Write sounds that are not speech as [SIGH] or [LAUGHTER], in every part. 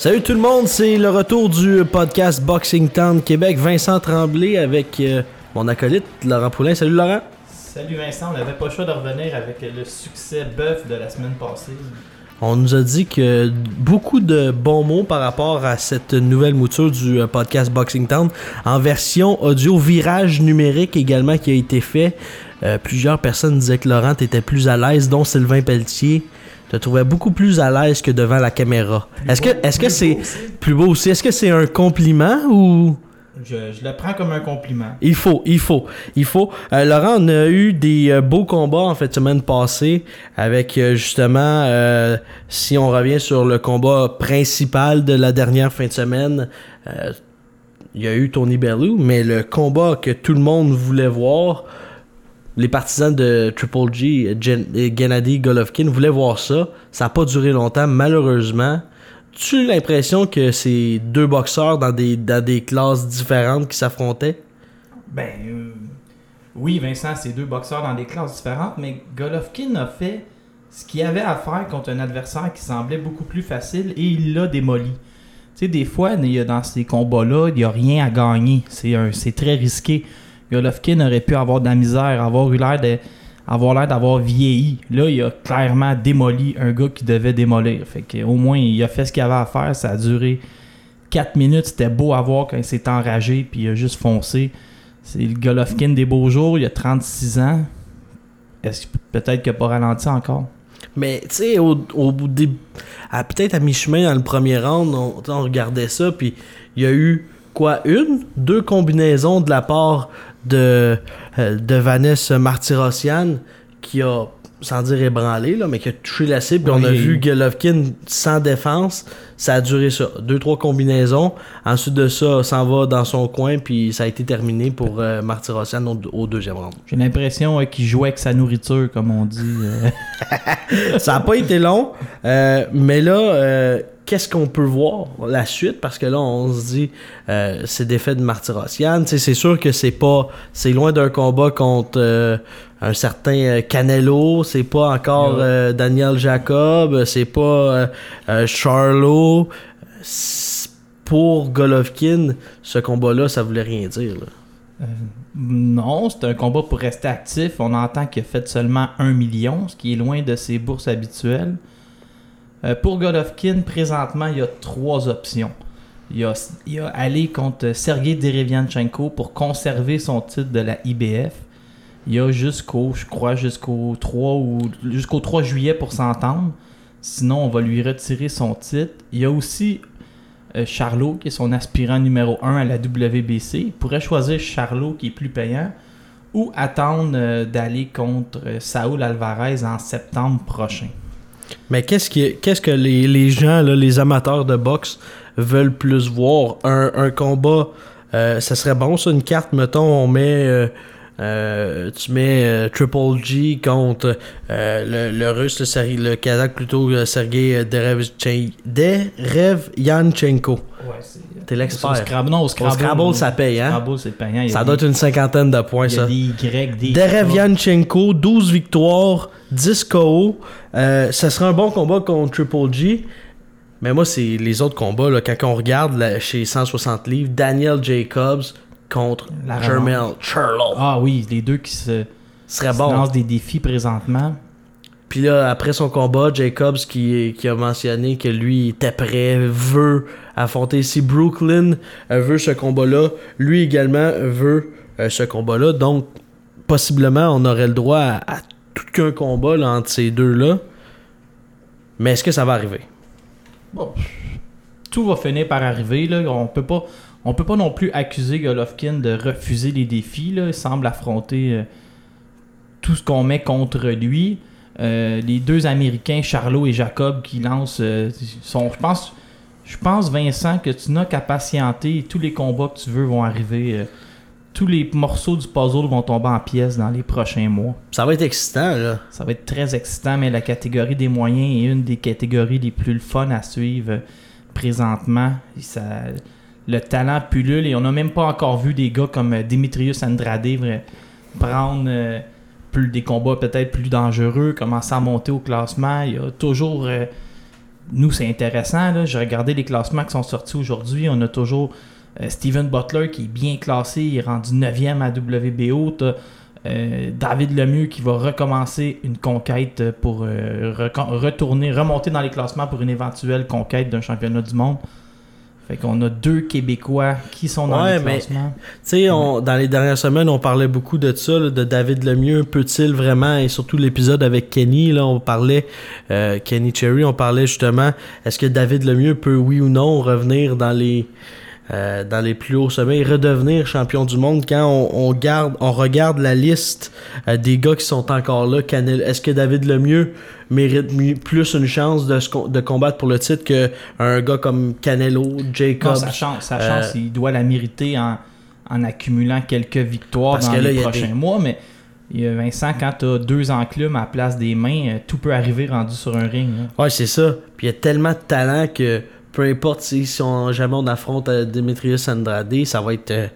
Salut tout le monde, c'est le retour du podcast Boxing Town Québec. Vincent Tremblay avec euh, mon acolyte Laurent Poulain. Salut Laurent. Salut Vincent, on n'avait pas le choix de revenir avec le succès bœuf de la semaine passée. On nous a dit que beaucoup de bons mots par rapport à cette nouvelle mouture du euh, podcast Boxing Town en version audio, virage numérique également qui a été fait. Euh, plusieurs personnes disaient que Laurent était plus à l'aise, dont Sylvain Pelletier te trouvais beaucoup plus à l'aise que devant la caméra. Est-ce que est-ce que c'est plus beau aussi? Est-ce que c'est un compliment ou? Je, je le prends comme un compliment. il faut, il faut, il faut. Euh, Laurent, on a eu des euh, beaux combats en fait semaine passée avec euh, justement, si on revient sur le combat principal de la dernière fin de semaine, il y a eu Tony Bellew, mais le combat que tout le monde voulait voir, les partisans de Triple G, Gen- Gennady Golovkin voulaient voir ça. Ça n'a pas duré longtemps, malheureusement. Tu l'impression que c'est deux boxeurs dans des, dans des classes différentes qui s'affrontaient? Ben euh, oui, Vincent, c'est deux boxeurs dans des classes différentes, mais Golovkin a fait ce qu'il avait à faire contre un adversaire qui semblait beaucoup plus facile et il l'a démoli. Tu sais, des fois, dans ces combats-là, il n'y a rien à gagner. C'est très risqué. Golovkin aurait pu avoir de la misère, avoir eu l'air de l'air d'avoir vieilli. Là, il a clairement démoli un gars qui devait démolir. Fait que au moins, il a fait ce qu'il avait à faire. Ça a duré 4 minutes. C'était beau à voir quand il s'est enragé puis il a juste foncé. C'est le Golovkin des beaux jours. Il a 36 ans. Est-ce peut-être qu'il n'a pas ralenti encore? Mais tu sais, au, au bout des. Peut-être à mi-chemin dans le premier round, on, on regardait ça, puis il y a eu quoi Une Deux combinaisons de la part de, euh, de Vanessa Martirosian qui a, sans dire ébranlé, là, mais qui a touché la cible, on a vu Golovkin sans défense. Ça a duré ça. Deux, trois combinaisons. Ensuite de ça, s'en va dans son coin, puis ça a été terminé pour euh, Martirosian au, au deuxième round. J'ai l'impression euh, qu'il jouait avec sa nourriture, comme on dit. euh. [LAUGHS] Ça n'a pas été long, mais là, qu'est-ce qu'on peut voir la suite? Parce que là, on se dit, euh, c'est défait de Martirosian. C'est sûr que c'est pas, c'est loin d'un combat contre euh, un certain euh, Canelo. C'est pas encore Yeah. euh, Daniel Jacob. C'est pas Charlo. Pour Golovkin, ce combat-là, ça voulait rien dire. là. Non, c'est un combat pour rester actif. On entend qu'il a fait seulement 1 million, ce qui est loin de ses bourses habituelles. Euh, pour Golovkin, présentement, il y a trois options. Il y a, aller contre Sergei Derevianchenko pour conserver son titre de la IBF. Il y a jusqu'au, je crois, jusqu'au 3 ou jusqu'au 3 juillet pour s'entendre. Sinon, on va lui retirer son titre. Il y a aussi euh, Charlot, qui est son aspirant numéro 1 à la WBC. Il pourrait choisir Charlot, qui est plus payant, ou attendre euh, d'aller contre Saúl Alvarez en septembre prochain. Mais qu'est-ce qui, qu'est-ce que les, les gens, là, les amateurs de boxe veulent plus voir? Un, un combat, euh, ça serait bon ça, une carte, mettons, on met. euh, euh, tu mets euh, Triple G contre euh, le, le russe, le, le kazakh plutôt, Sergei Derevchen- Derevianchenko. T'es l'expert. Scrabble, non, au Scrabble, Scrabble, ça paye, hein? Scrabble, c'est payant. Ça doit être une cinquantaine de points, ça. des Y, des Derevianchenko, 12 victoires, 10 KO. Ça serait un bon combat contre Triple G. Mais moi, c'est les autres combats, là, quand on regarde là, chez 160 livres, Daniel Jacobs contre La Charlo. Ah oui, les deux qui se, serait se bon. lancent des défis présentement. Puis là, après son combat, Jacobs qui, qui a mentionné que lui était prêt, veut affronter. Si Brooklyn euh, veut ce combat-là, lui également veut euh, ce combat-là. Donc, possiblement, on aurait le droit à, à tout qu'un combat là, entre ces deux-là. Mais est-ce que ça va arriver? Bon, tout va finir par arriver. Là. On peut pas, on peut pas non plus accuser Golovkin de refuser les défis. Là. Il semble affronter euh, tout ce qu'on met contre lui. Euh, les deux Américains, Charlot et Jacob, qui lancent, euh, sont, je pense, Je pense, Vincent, que tu n'as qu'à patienter. Tous les combats que tu veux vont arriver. tous les morceaux du puzzle vont tomber en pièces dans les prochains mois. Ça va être excitant, là. Ça va être très excitant, mais la catégorie des moyens est une des catégories les plus fun à suivre présentement. Et ça- le talent pullule et on n'a même pas encore vu des gars comme euh, Dimitrius Andrade prendre euh, des combats peut-être plus dangereux, commencer à monter au classement. Il y a toujours. euh, nous, c'est intéressant. J'ai regardé les classements qui sont sortis aujourd'hui. On a toujours Steven Butler qui est bien classé. Il est rendu 9e à WBO. David Lemieux qui va recommencer une conquête pour retourner, remonter dans les classements pour une éventuelle conquête d'un championnat du monde. Fait qu'on a deux Québécois qui sont dans Ouais, les mais- classements. Tu sais, on- dans les dernières semaines, on parlait beaucoup de ça, là, de David Lemieux. Peut-il vraiment, et surtout l'épisode avec Kenny, là, on parlait, euh, Kenny Cherry, on parlait justement, est-ce que David Lemieux peut, oui ou non, revenir dans les, euh, dans les plus hauts sommets et redevenir champion du monde quand on, on garde, on regarde la liste euh, des gars qui sont encore là. Est-ce que David Lemieux mérite plus une chance de, se com- de combattre pour le titre qu'un gars comme Canelo, Non, Jacobs? sa chance, sa euh, chance il doit la mériter en, en accumulant quelques victoires Parce dans que là, les prochains des- mois. Mais il y a Vincent, quand tu as deux enclumes à la place des mains, tout peut arriver rendu sur un ring. hein. Ouais, c'est ça. Puis il y a tellement de talent que peu importe si, si on, jamais on affronte euh, Demetrius Andrade, ça va être. euh,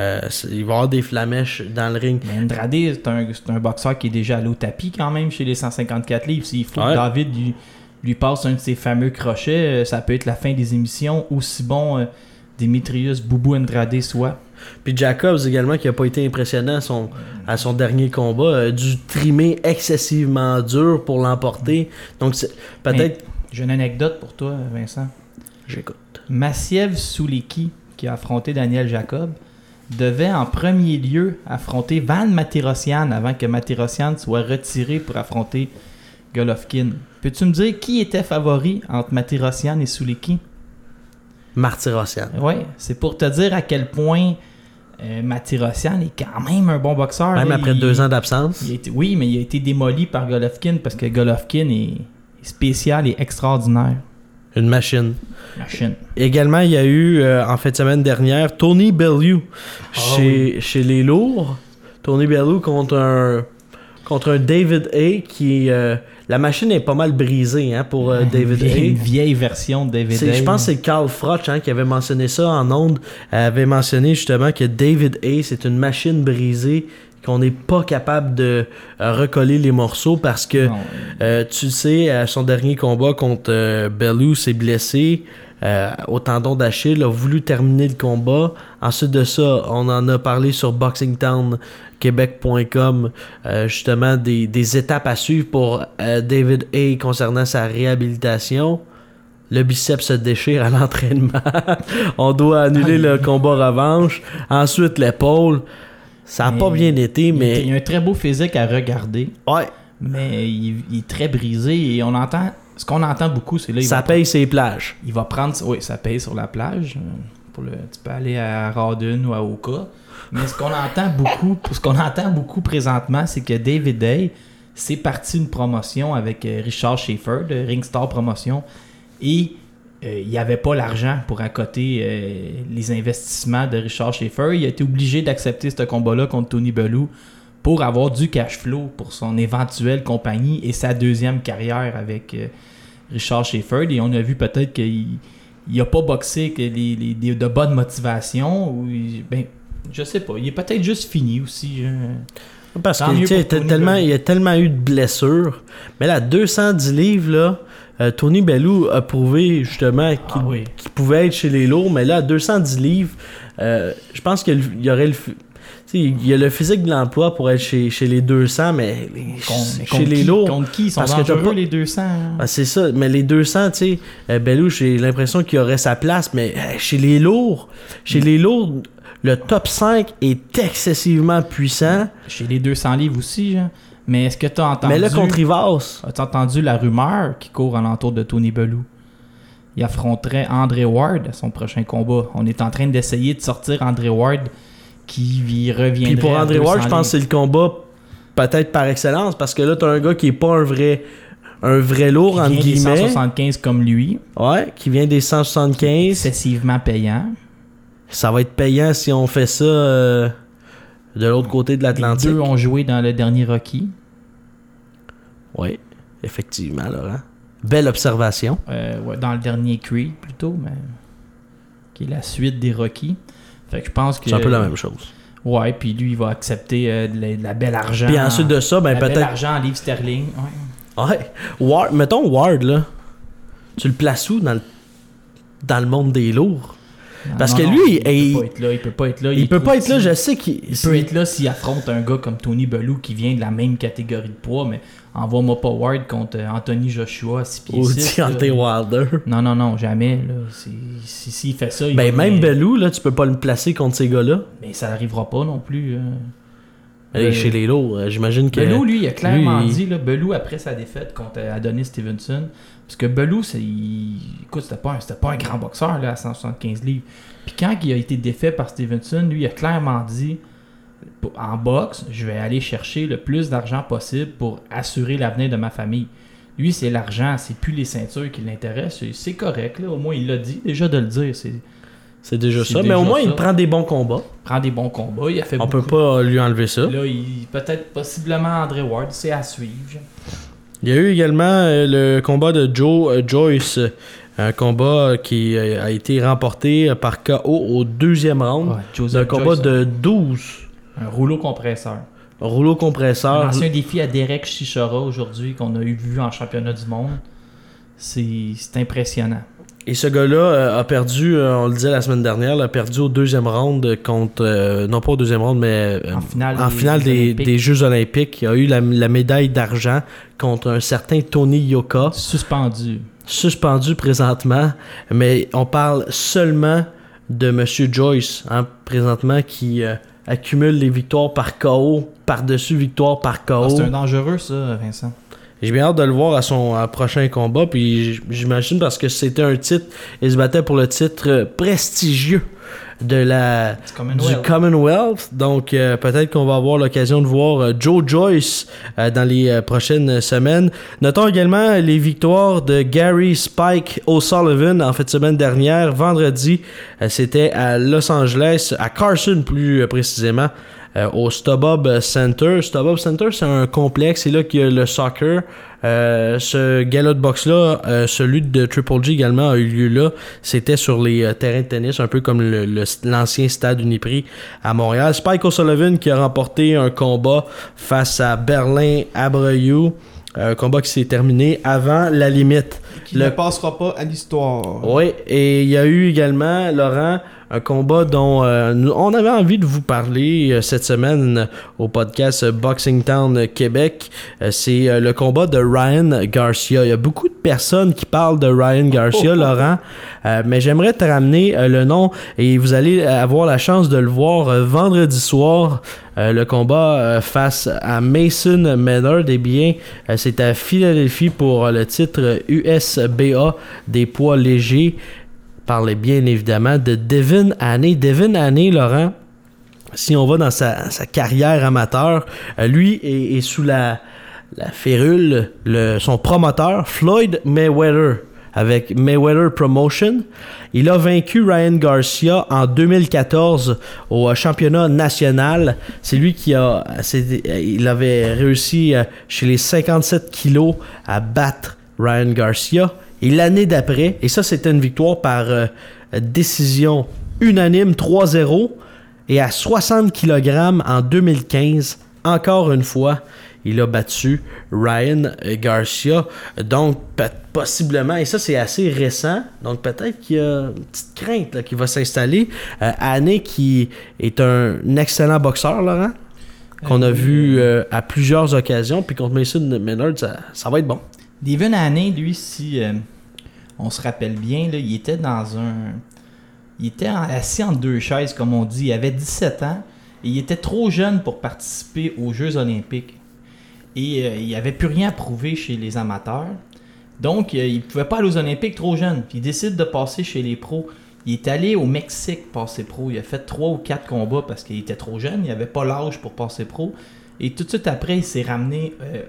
euh, il va y avoir des flamèches dans le ring. Mais Andrade, c'est un, c'est un boxeur qui est déjà allé au tapis quand même chez les 154 livres. S'il faut Ouais. que David lui, lui passe un de ses fameux crochets, euh, ça peut être la fin des émissions, aussi bon euh, Demetrius Boubou Andrade soit. Puis Jacobs également, qui a pas été impressionnant à son, à son dernier combat, a dû trimer excessivement dur pour l'emporter. Donc c'est- peut-être. J'ai une anecdote pour toi, Vincent. J'écoute. Massiev Souleki, qui a affronté Daniel Jacob, devait en premier lieu affronter Van Matirosian avant que Matirosian soit retiré pour affronter Golovkin. Peux-tu me dire qui était favori entre Matirosian et Souleki? Martyrosian. Oui, c'est pour te dire à quel point euh, Matirosian est quand même un bon boxeur. Même là. après Il- deux ans d'absence. oui, mais il a été démoli par Golovkin parce que Golovkin est spécial et extraordinaire. Une machine. Machine. Également, il y a eu, euh, en fin de semaine dernière, Tony Bellew Ah chez, chez les lourds. Tony Bellew contre un, contre un David A qui... euh, la machine est pas mal brisée hein, pour euh, David Une vieille, une A. vieille version de David A. Je pense que c'est Carl Froch hein, qui avait mentionné ça en ondes. Avait mentionné justement que David A, c'est une machine brisée qu'on n'est pas capable de euh, recoller les morceaux parce que euh, tu sais, à son dernier combat contre euh, Bellew s'est blessé euh, au tendon d'Achille, a voulu terminer le combat. Ensuite de ça, on en a parlé sur boxingtownquebec.com, justement des, des étapes à suivre pour David A concernant sa réhabilitation. Le biceps se déchire à [LAUGHS] l'entraînement. on doit annuler le combat revanche. Ensuite, l'épaule. Ça n'a pas bien été, mais... il a un très beau physique à regarder, Ouais, mais il, il est très brisé et on entend. Ce qu'on entend beaucoup, c'est là. Il ça paye ses plages. il va prendre. Oui, ça paye sur la plage. Pour le, tu peux aller à Rawdon ou à Oka. Mais ce qu'on entend beaucoup, ce qu'on entend beaucoup présentement, c'est que David Day, c'est parti une promotion avec euh, Richard Schaefer de Ringstar Promotion et il n'y avait pas l'argent pour accoter euh, les investissements de Richard Schaefer. Il a été obligé d'accepter ce combat-là contre Tony Bellew pour avoir du cash flow pour son éventuelle compagnie et sa deuxième carrière avec euh, Richard Schaefer. Et on a vu peut-être qu'il n'a pas boxé avec les, les- des- de bonnes motivations. Ou il- ben, je sais pas. Il est peut-être juste fini aussi. je- Parce que Bellew. il y a tellement eu de blessures. Mais là, 210 livres, là, euh, Tony Bellew a prouvé justement qu'il Ah oui. qu'il pouvait être chez les lourds. Mais là, 210 livres, euh, je pense qu'il y aurait le. Il y a le physique de l'emploi pour être chez, chez les 200, mais les- Con- mais chez contre les qui- lourds. Contre qui? Ils sont Parce que dangereux, pas- les 200 hein? Ah, c'est ça, mais les 200, tu sais, euh, Bellew, j'ai l'impression qu'il aurait sa place, mais euh, chez les lourds, chez Mm. les lourds, le top 5 est excessivement puissant. Chez les 200 livres aussi. genre. Mais est-ce que tu as entendu... Mais là, contre As-tu entendu la rumeur qui court alentour de Tony Bellew? Il affronterait André Ward à son prochain combat. On est en train d'essayer de sortir André Ward qui y reviendrait. Puis pour André 200 Ward, je pense que c'est le combat peut-être par excellence parce que là, t'as un gars qui est pas un vrai un vrai lourd, Qui entre vient des guillemets. 175 comme lui. Ouais, qui vient des 175. Excessivement payant. Ça va être payant si on fait ça euh, de l'autre côté de Les l'Atlantique. deux ont joué dans le dernier Rocky. Oui, effectivement, Laurent. Belle observation. Euh, ouais, dans le dernier Creed plutôt, mais qui est la suite des Rocky. Fait que je pense que. C'est un peu la même chose. Ouais, puis lui, il va accepter euh, de, la, de la belle argent. Puis ensuite de ça, ben peut-être. argent en livres sterling. Ouais. Ouais. Ward, mettons Ward, là. Tu le places où dans le, dans le monde des lourds? Non, Parce non, que lui, il, il- peut pas être là. Il peut pas être là. Il, peut pas être là, je sais qu'il. Il peut être là s'il affronte un gars comme Tony Bellew qui vient de la même catégorie de poids, mais envoie-moi pas Ward contre euh, Anthony Joshua à 6 pieds Ou 6, [LAUGHS] là. Deontay Wilder. Non, non, non, jamais. Si, s'il fait ça, il Ben, va même mais, Belou, là, tu peux pas le placer contre ces gars-là. mais ça n'arrivera pas non plus. euh. Euh, chez les euh, j'imagine que. Bellew, lui, il a clairement lui, dit, là, Bellew, après sa défaite contre Adonis Stevenson, parce que il- écoute, c'était pas, un, c'était pas un grand boxeur là, à 175 livres. Puis quand il a été défait par Stevenson, lui, il a clairement dit, en boxe, je vais aller chercher le plus d'argent possible pour assurer l'avenir de ma famille. Lui, c'est l'argent, c'est plus les ceintures qui l'intéressent. C'est, correct, là, au moins il l'a dit. Déjà de le dire, c'est C'est déjà ça. Mais au moins, ça. il prend des bons combats. prend des bons combats. Il a fait On peut pas lui enlever ça. Là, il, peut-être possiblement André Ward, c'est à suivre. Il y a eu également euh, le combat de Joe euh, Joyce. Un combat qui euh, a été remporté par KO au deuxième round. Ouais, un combat Joyce, de 12 Un rouleau compresseur. Un compresseurs. ancien défi à Derek Chichora aujourd'hui qu'on a eu vu en championnat du monde. C'est impressionnant. Et ce gars-là euh, a perdu, euh, on le disait la semaine dernière, a perdu au deuxième round contre, euh, non pas au deuxième round, mais euh, En finale en des finale Jeux des, Olympiques. des Jeux Olympiques. Il a eu la, la médaille d'argent contre un certain Tony Yoka, Suspendu. suspendu présentement. Mais on parle seulement de Monsieur Joyce, hein, présentement, qui euh, accumule les victoires par KO, par-dessus victoire par Ah, KO. c'est un dangereux, ça, Vincent. J'ai bien hâte de le voir à son à prochain combat. Puis j'imagine parce que c'était un titre, il se battait pour le titre euh, prestigieux de la du. Commonwealth. Donc euh, peut-être qu'on va avoir l'occasion de voir euh, Joe Joyce euh, dans les prochaines semaines. Notons également les victoires de Gary Spike O'Sullivan en fait semaine dernière. Vendredi, c'était à Los Angeles, à Carson plus précisément. Euh, au Stubbob Center. Stubbob Center, c'est un complexe. C'est là qu'il y a le soccer. Euh, ce gala de boxe-là, euh, celui de Triple G également a eu lieu là. C'était sur les euh, terrains de tennis, un peu comme le- le- l'ancien stade Uniprix à Montréal. Spike O'Sullivan qui a remporté un combat face à Berlin Abreu. Un combat qui s'est terminé avant la limite. Qui Le- ne passera pas à l'histoire. Oui, et il y a eu également, Laurent, un combat dont euh, nous- on avait envie de vous parler euh, cette semaine au podcast Boxing Town Québec. Euh, C'est le combat de Ryan Garcia. Il y a beaucoup de personnes qui parlent de Ryan Garcia, [LAUGHS] Laurent, mais j'aimerais te ramener le nom et vous allez avoir la chance de le voir vendredi soir. Le combat face à Mason Maynard, eh bien, c'est à Philadelphie pour le titre USBA des poids légers. Parlait bien évidemment de Devin Haney. Devin Haney, Laurent, si on va dans sa, carrière amateur, euh, lui est, sous la, férule, le, son promoteur, Floyd Mayweather, avec Mayweather Promotion. Il a vaincu Ryan Garcia en 2014 au euh, championnat national. C'est lui qui a. avait réussi euh, chez les 57 kilos à battre Ryan Garcia. Et l'année d'après, et ça c'était une victoire par euh, décision unanime 3-0. Et à 60 kg en 2015, encore une fois, il a battu Ryan Garcia. Donc, possiblement, et ça c'est assez récent, donc peut-être qu'il y a une petite crainte là, qui va s'installer. Euh, Anne qui est un excellent boxeur, Laurent, qu'on a Euh, vu euh, à plusieurs occasions, puis contre Mason Maynard, ça, ça va être bon. Devin Haney, lui, si euh, on se rappelle bien, il était dans un. Il était assis en deux chaises, comme on dit. Il avait 17 ans et il était trop jeune pour participer aux Jeux Olympiques. Et euh, il n'avait plus rien à prouver chez les amateurs. Donc, euh, il ne pouvait pas aller aux Olympiques trop jeune. Il décide de passer chez les pros. Il est allé au Mexique passer pro. Il a fait trois ou quatre combats parce qu'il était trop jeune. Il n'avait pas l'âge pour passer pro. Et tout de suite après, il s'est ramené euh,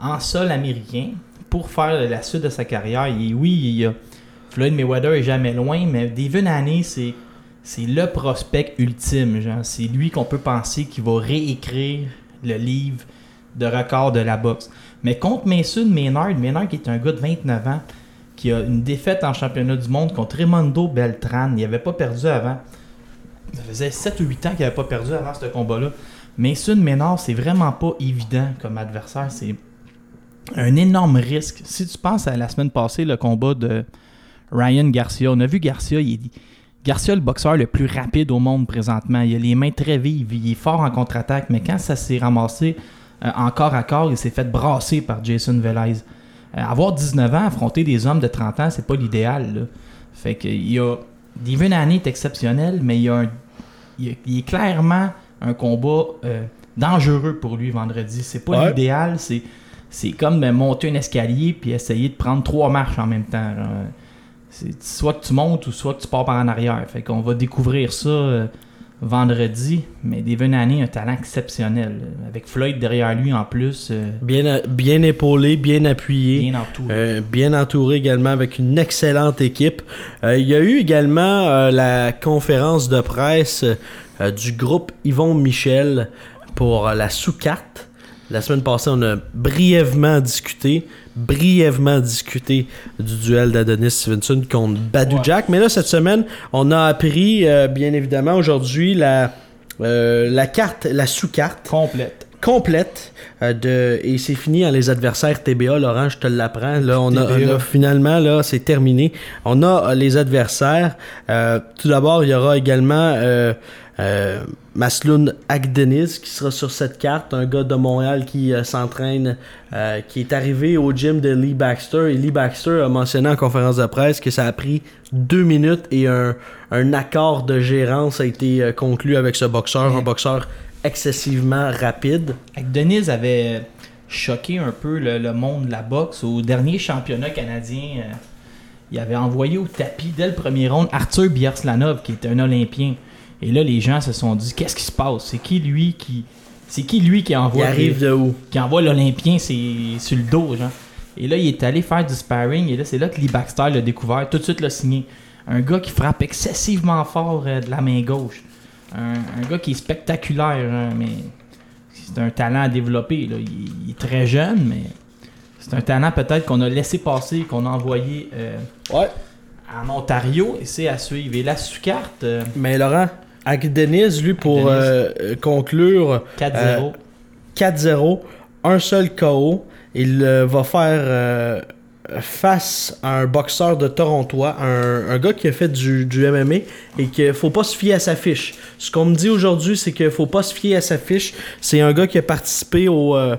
en sol américain. Pour faire la suite de sa carrière, il- oui, il y Floyd Mayweather est jamais loin, mais Devin Haney, c'est c'est le prospect ultime. C'est lui qu'on peut penser qui va réécrire le livre de record de la boxe. Mais contre Mason Maynard, Maynard qui est un gars de 29 ans, qui a une défaite en championnat du monde contre Raimondo Beltran. Il n'avait pas perdu avant. Ça faisait 7 ou 8 ans qu'il n'avait pas perdu avant ce combat-là. Mason Maynard, c'est vraiment pas évident comme adversaire. C'est un énorme risque. Si tu penses à la semaine passée, le combat de Ryan Garcia, on a vu Garcia, il est, Garcia, le boxeur le plus rapide au monde présentement. Il a les mains très vives, il est fort en contre-attaque, mais quand ça s'est ramassé euh, en corps à corps, il s'est fait brasser par Jason Velez. Euh, avoir 19 ans, affronter des hommes de 30 ans, c'est pas l'idéal. là. Fait que il y a. Devin Haney est exceptionnel, mais il y a un. Il, y est clairement un combat euh, dangereux pour lui vendredi. C'est pas Ouais. l'idéal, c'est. C'est comme monter un escalier puis essayer de prendre trois marches en même temps. C'est soit que tu montes ou soit que tu pars par en arrière. Fait qu'on va découvrir ça euh, vendredi. Mais Devin Haney a un talent exceptionnel. Avec Floyd derrière lui en plus, euh, Bien, bien épaulé, bien appuyé. bien entouré. Euh, bien entouré également avec une excellente équipe. Il y a eu également la conférence de presse du groupe Yvon Michel pour la sous-carte. La semaine passée, on a brièvement discuté, brièvement discuté du duel d'Adonis Stevenson contre Badu Ouais. Jack. Mais là, cette semaine, on a appris, euh, bien évidemment, aujourd'hui, la, euh, la carte, la sous-carte Complète. complète euh, de et c'est fini en les adversaires TBA Laurent je te l'apprends là on a, on a finalement là c'est terminé on a les adversaires tout d'abord il y aura également euh, Masloun qui sera sur cette carte un gars de Montréal qui euh, s'entraîne euh, qui est arrivé au gym de Lee Baxter et Lee Baxter a mentionné en conférence de presse que ça a pris deux minutes et un, accord de gérance a été euh, conclu avec ce boxeur un boxeur excessivement rapide Avec Denise avait choqué un peu le, monde de la boxe. Au dernier championnat canadien, il avait envoyé au tapis dès le premier round Arthur Bierslanov, qui était un Olympien. Et là, les gens se sont dit qu'est-ce qui se passe? C'est qui lui qui. C'est qui lui qui Il envoie, arrive de où? qui envoie l'Olympien c'est sur le dos, genre. Et là, il est allé faire du sparring, et là, c'est là que Lee Baxter l'a découvert, tout de suite l'a signé. Un gars qui frappe excessivement fort euh, de la main gauche. Un, un gars qui est spectaculaire, genre, mais c'est un talent à développer. Là. Il, il est très jeune, mais c'est un talent peut-être qu'on a laissé passer, qu'on a envoyé euh, Ouais. en Ontario, et c'est à suivre. Et la sous-carte, euh, Mais Laurent, Agdeniz, lui, pour euh, euh, conclure 4-0. 4-0, un seul KO, il euh, va faire euh, face à un boxeur de Toronto, un, un gars qui a fait du, du MMA et qu'il faut pas se fier à sa fiche. Ce qu'on me dit aujourd'hui, c'est qu'il faut pas se fier à sa fiche. C'est un gars qui a participé au, euh,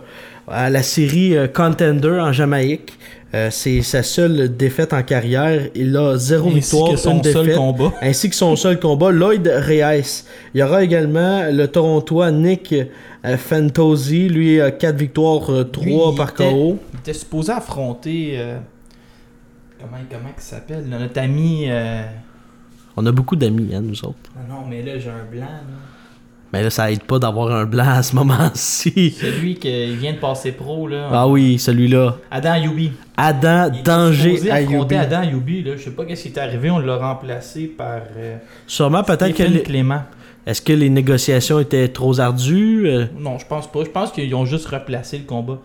à la série euh, Contender en Jamaïque. Euh, c'est sa seule défaite en carrière. Il a zéro Ainsi victoire, que son une seul combat. ainsi que son seul combat, Lloyd Reyes. Il y aura également le Torontois Nick euh, Fantosi, lui a 4 victoires, 3 Lui, il par KO. Il était supposé affronter. euh, comment comment il s'appelle Notre ami. euh, On a beaucoup d'amis, hein, nous autres. Non, non, mais là, j'ai un blanc. Là. Mais là, ça aide pas d'avoir un blanc à ce moment-ci. Celui qui vient de passer pro. là. Ah oui, celui-là. Adam Youbi. Adam Il Danger affronter Adam Youbi. Là. Je sais pas qu'est-ce qui est arrivé. On l'a remplacé par. euh, Sûrement, peut-être que. Les- Clément. Est-ce que les négociations étaient trop ardues? Euh, Non, je pense pas. Je pense qu'ils ont juste replacé le combat.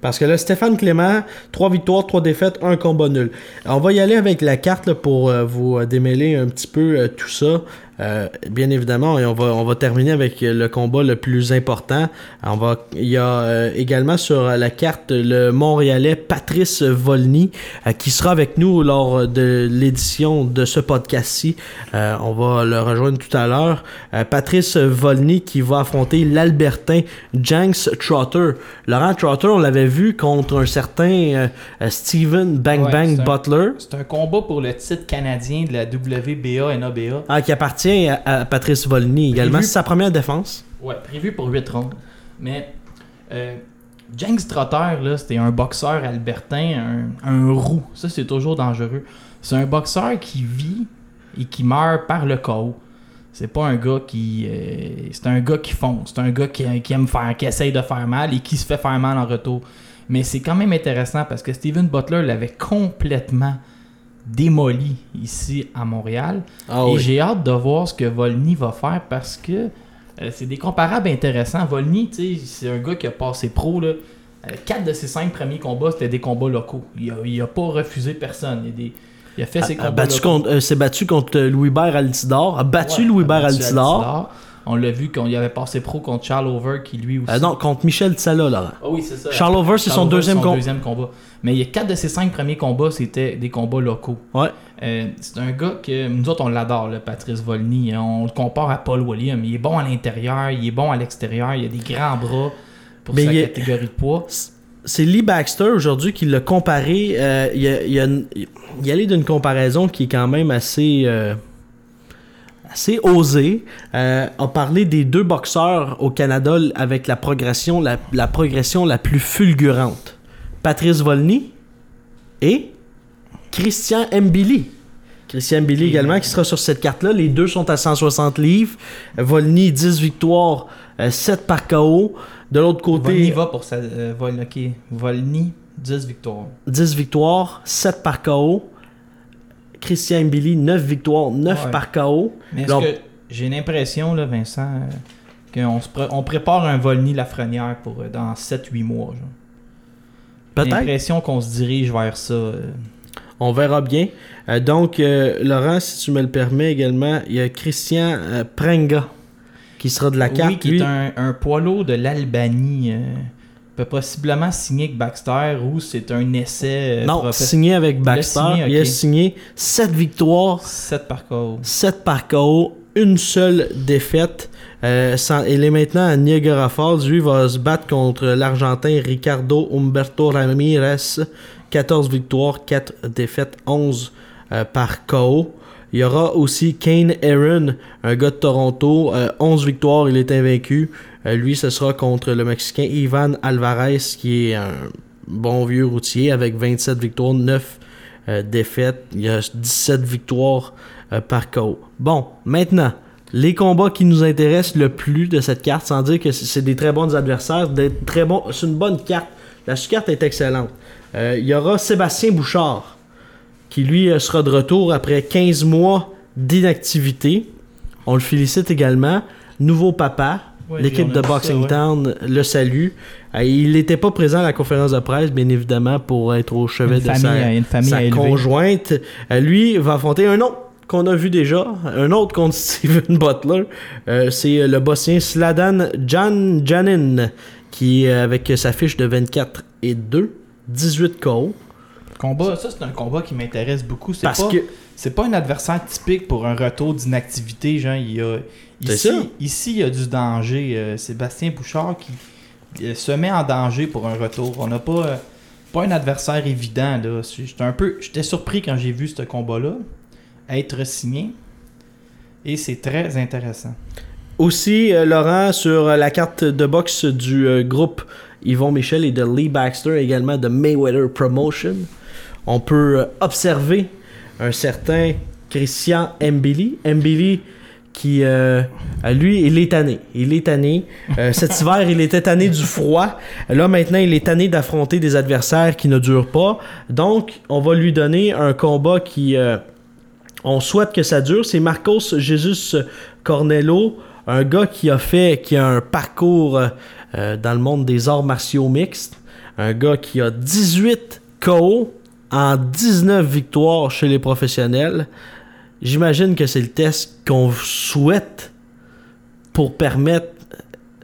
Parce que là, Stéphane Clément, 3 victoires, 3 défaites, un combat nul. On va y aller avec la carte là, pour euh, vous euh, démêler un petit peu euh, tout ça. Euh, bien évidemment, et on va, on va terminer avec le combat le plus important. On va, il y a euh, également sur la carte le Montréalais Patrice Volny euh, qui sera avec nous lors de l'édition de ce podcast-ci. On va le rejoindre tout à l'heure. Patrice Volny qui va affronter l'Albertain Janks Trotter. Laurent Trotter, on l'avait vu contre un certain Steven Bang Ouais, Bang Butler. C'est un combat pour le titre canadien de la WBA NABA. Ah, qui appartient à, à Patrice Volny également. Prévu- C'est sa première défense. Ouais, prévu pour 8 rondes. Mais euh, Jenks Trotter, là, c'était un boxeur albertain, un, un roux. Ça, c'est toujours dangereux. C'est un boxeur qui vit et qui meurt par le chaos. C'est pas un gars qui. euh, c'est un gars qui fonce. C'est un gars qui, qui aime faire, qui essaye de faire mal et qui se fait faire mal en retour. Mais c'est quand même intéressant parce que Steven Butler l'avait complètement démoli ici à Montréal. Ah et j'ai hâte de voir ce que Volny va faire parce que euh, c'est des comparables intéressants. Volny, c'est un gars qui a passé pro. Là. Euh, quatre de ses cinq premiers combats, c'était des combats locaux. Il a, il a pas refusé personne. Il a, des- il a fait ses A- combats battu locaux. contre- euh, s'est battu contre Louis-Bert Altidor. A battu Ouais, Louis-Bert Altidor. On l'a vu quand il avait passé pro contre Charles Over qui lui aussi. Euh, non, contre Michel Tsala, Laurent. Ah oui, c'est ça. Charles Over, c'est son deuxième combat. deuxième combat. Mais il y a quatre de ses cinq premiers combats, c'était des combats locaux. Ouais. Euh, c'est un gars que nous autres on l'adore, le Patrice Volny. On le compare à Paul William. Il est bon à l'intérieur, il est bon à l'extérieur, il a des grands bras pour Mais sa il catégorie de poids. [LAUGHS] C'est Lee Baxter aujourd'hui qui l'a comparé. euh, il, a, il, a- il d'une comparaison qui est quand même assez, euh, assez osée. Euh, a parlé des deux boxeurs au Canada avec la progression la, la progression la plus fulgurante. Patrice Volny et Christian Mbili. Christian Mbili également qui sera sur cette carte-là. Les deux sont à 160 livres. Volny 10 victoires, euh, 7 par KO. De l'autre côté, Volny va pour sa. euh, Vol. Volny, 10 victoires. 10 victoires, 7 par KO. Christian Billy, 9 victoires, 9 Ouais. par KO. Mais est-ce Donc- que j'ai l'impression, là, Vincent, euh, qu'on se pré- on prépare un Volny Lafrenière pour euh, dans 7-8 mois. genre? J'ai l'impression qu'on se dirige vers ça. euh. On verra bien. Donc, Laurent, si tu me le permets également, il y a Christian Prenga qui sera de la carte. Oui, qui lui. est un, un poids lourd de l'Albanie. Peut possiblement signer avec Baxter ou c'est un essai. euh, non, professe- signé avec Baxter. signé, Il a signé 7 victoires, 7 par KO. 7 par KO, une seule défaite. Euh, sans- il est maintenant à Niagara Falls. Lui va se battre contre l'Argentin Ricardo Humberto Ramirez. 14 victoires, 4 défaites, 11 euh, par KO. Il y aura aussi Kane Aaron, un gars de Toronto. euh, 11 victoires, il est invaincu. Euh, lui, ce sera contre le Mexicain Ivan Alvarez, qui est un bon vieux routier avec 27 victoires, 9 euh, défaites. Il y a 17 victoires euh, par KO. Bon, maintenant, les combats qui nous intéressent le plus de cette carte, sans dire que c'est- des très bons adversaires, c'est une bonne carte. La carte est excellente. Euh, il y aura Sébastien Bouchard, qui lui euh, sera de retour après 15 mois d'inactivité. On le félicite également. Nouveau papa. Ouais, L'équipe de ça, Boxing ouais. Town le salue. Euh, il n'était pas présent à la conférence de presse, bien évidemment, pour être au chevet Une de famille, sa, à- une famille sa conjointe. Euh, lui va affronter un autre qu'on a vu déjà, un autre contre [LAUGHS] Steven Butler. Euh, c'est le bossien Sladan Jan Janin, qui avec sa fiche de 24 et 2, 18 KO. Combat, ça c'est un combat qui m'intéresse beaucoup. C'est Parce pas, que c'est pas un adversaire typique pour un retour d'inactivité. Genre, il y a, ici, ici, il y a du danger. Euh, Sébastien Bouchard qui euh, se met en danger pour un retour. On n'a pas, euh, pas un adversaire évident. Là. J'étais un peu, j'étais surpris quand j'ai vu ce combat-là être signé. Et c'est très intéressant. Aussi, Laurent, sur la carte de boxe du groupe Yvon Michel et de Lee Baxter, également de Mayweather Promotion, on peut euh, observer un certain Christian Mbili. Mbili qui, euh, lui, il est tanné. Il est tanné. Euh, [LAUGHS] cet hiver, il était tanné du froid. Là, maintenant, il est tanné d'affronter des adversaires qui ne durent pas. Donc, on va lui donner un combat qui... euh, on souhaite que ça dure. C'est Marcos Jesus Cornello, un gars qui a fait, qui a un parcours dans le monde des arts martiaux mixtes. Un gars qui a 18 KO en 19 victoires chez les professionnels. J'imagine que c'est le test qu'on souhaite pour permettre.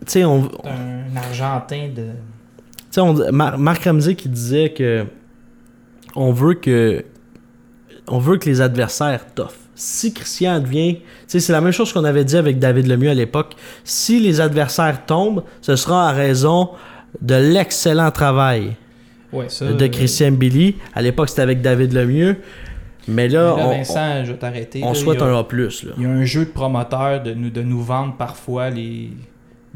Tu sais, on, C'est un Argentin de. tu sais, on- Mar- Marc Ramsey qui disait que on veut que on veut que les adversaires tough. Si Christian devient, tu sais, c'est la même chose qu'on avait dit avec David Lemieux à l'époque. Si les adversaires tombent, ce sera à raison de l'excellent travail Ouais, ça. de euh, Christian Billy. À l'époque, c'était avec David Lemieux. Mais là, mais là, on, Vincent, je vais t'arrêter. on là, souhaite a- un A+. Là. Il y a un jeu de promoteur de nous, de nous vendre parfois les,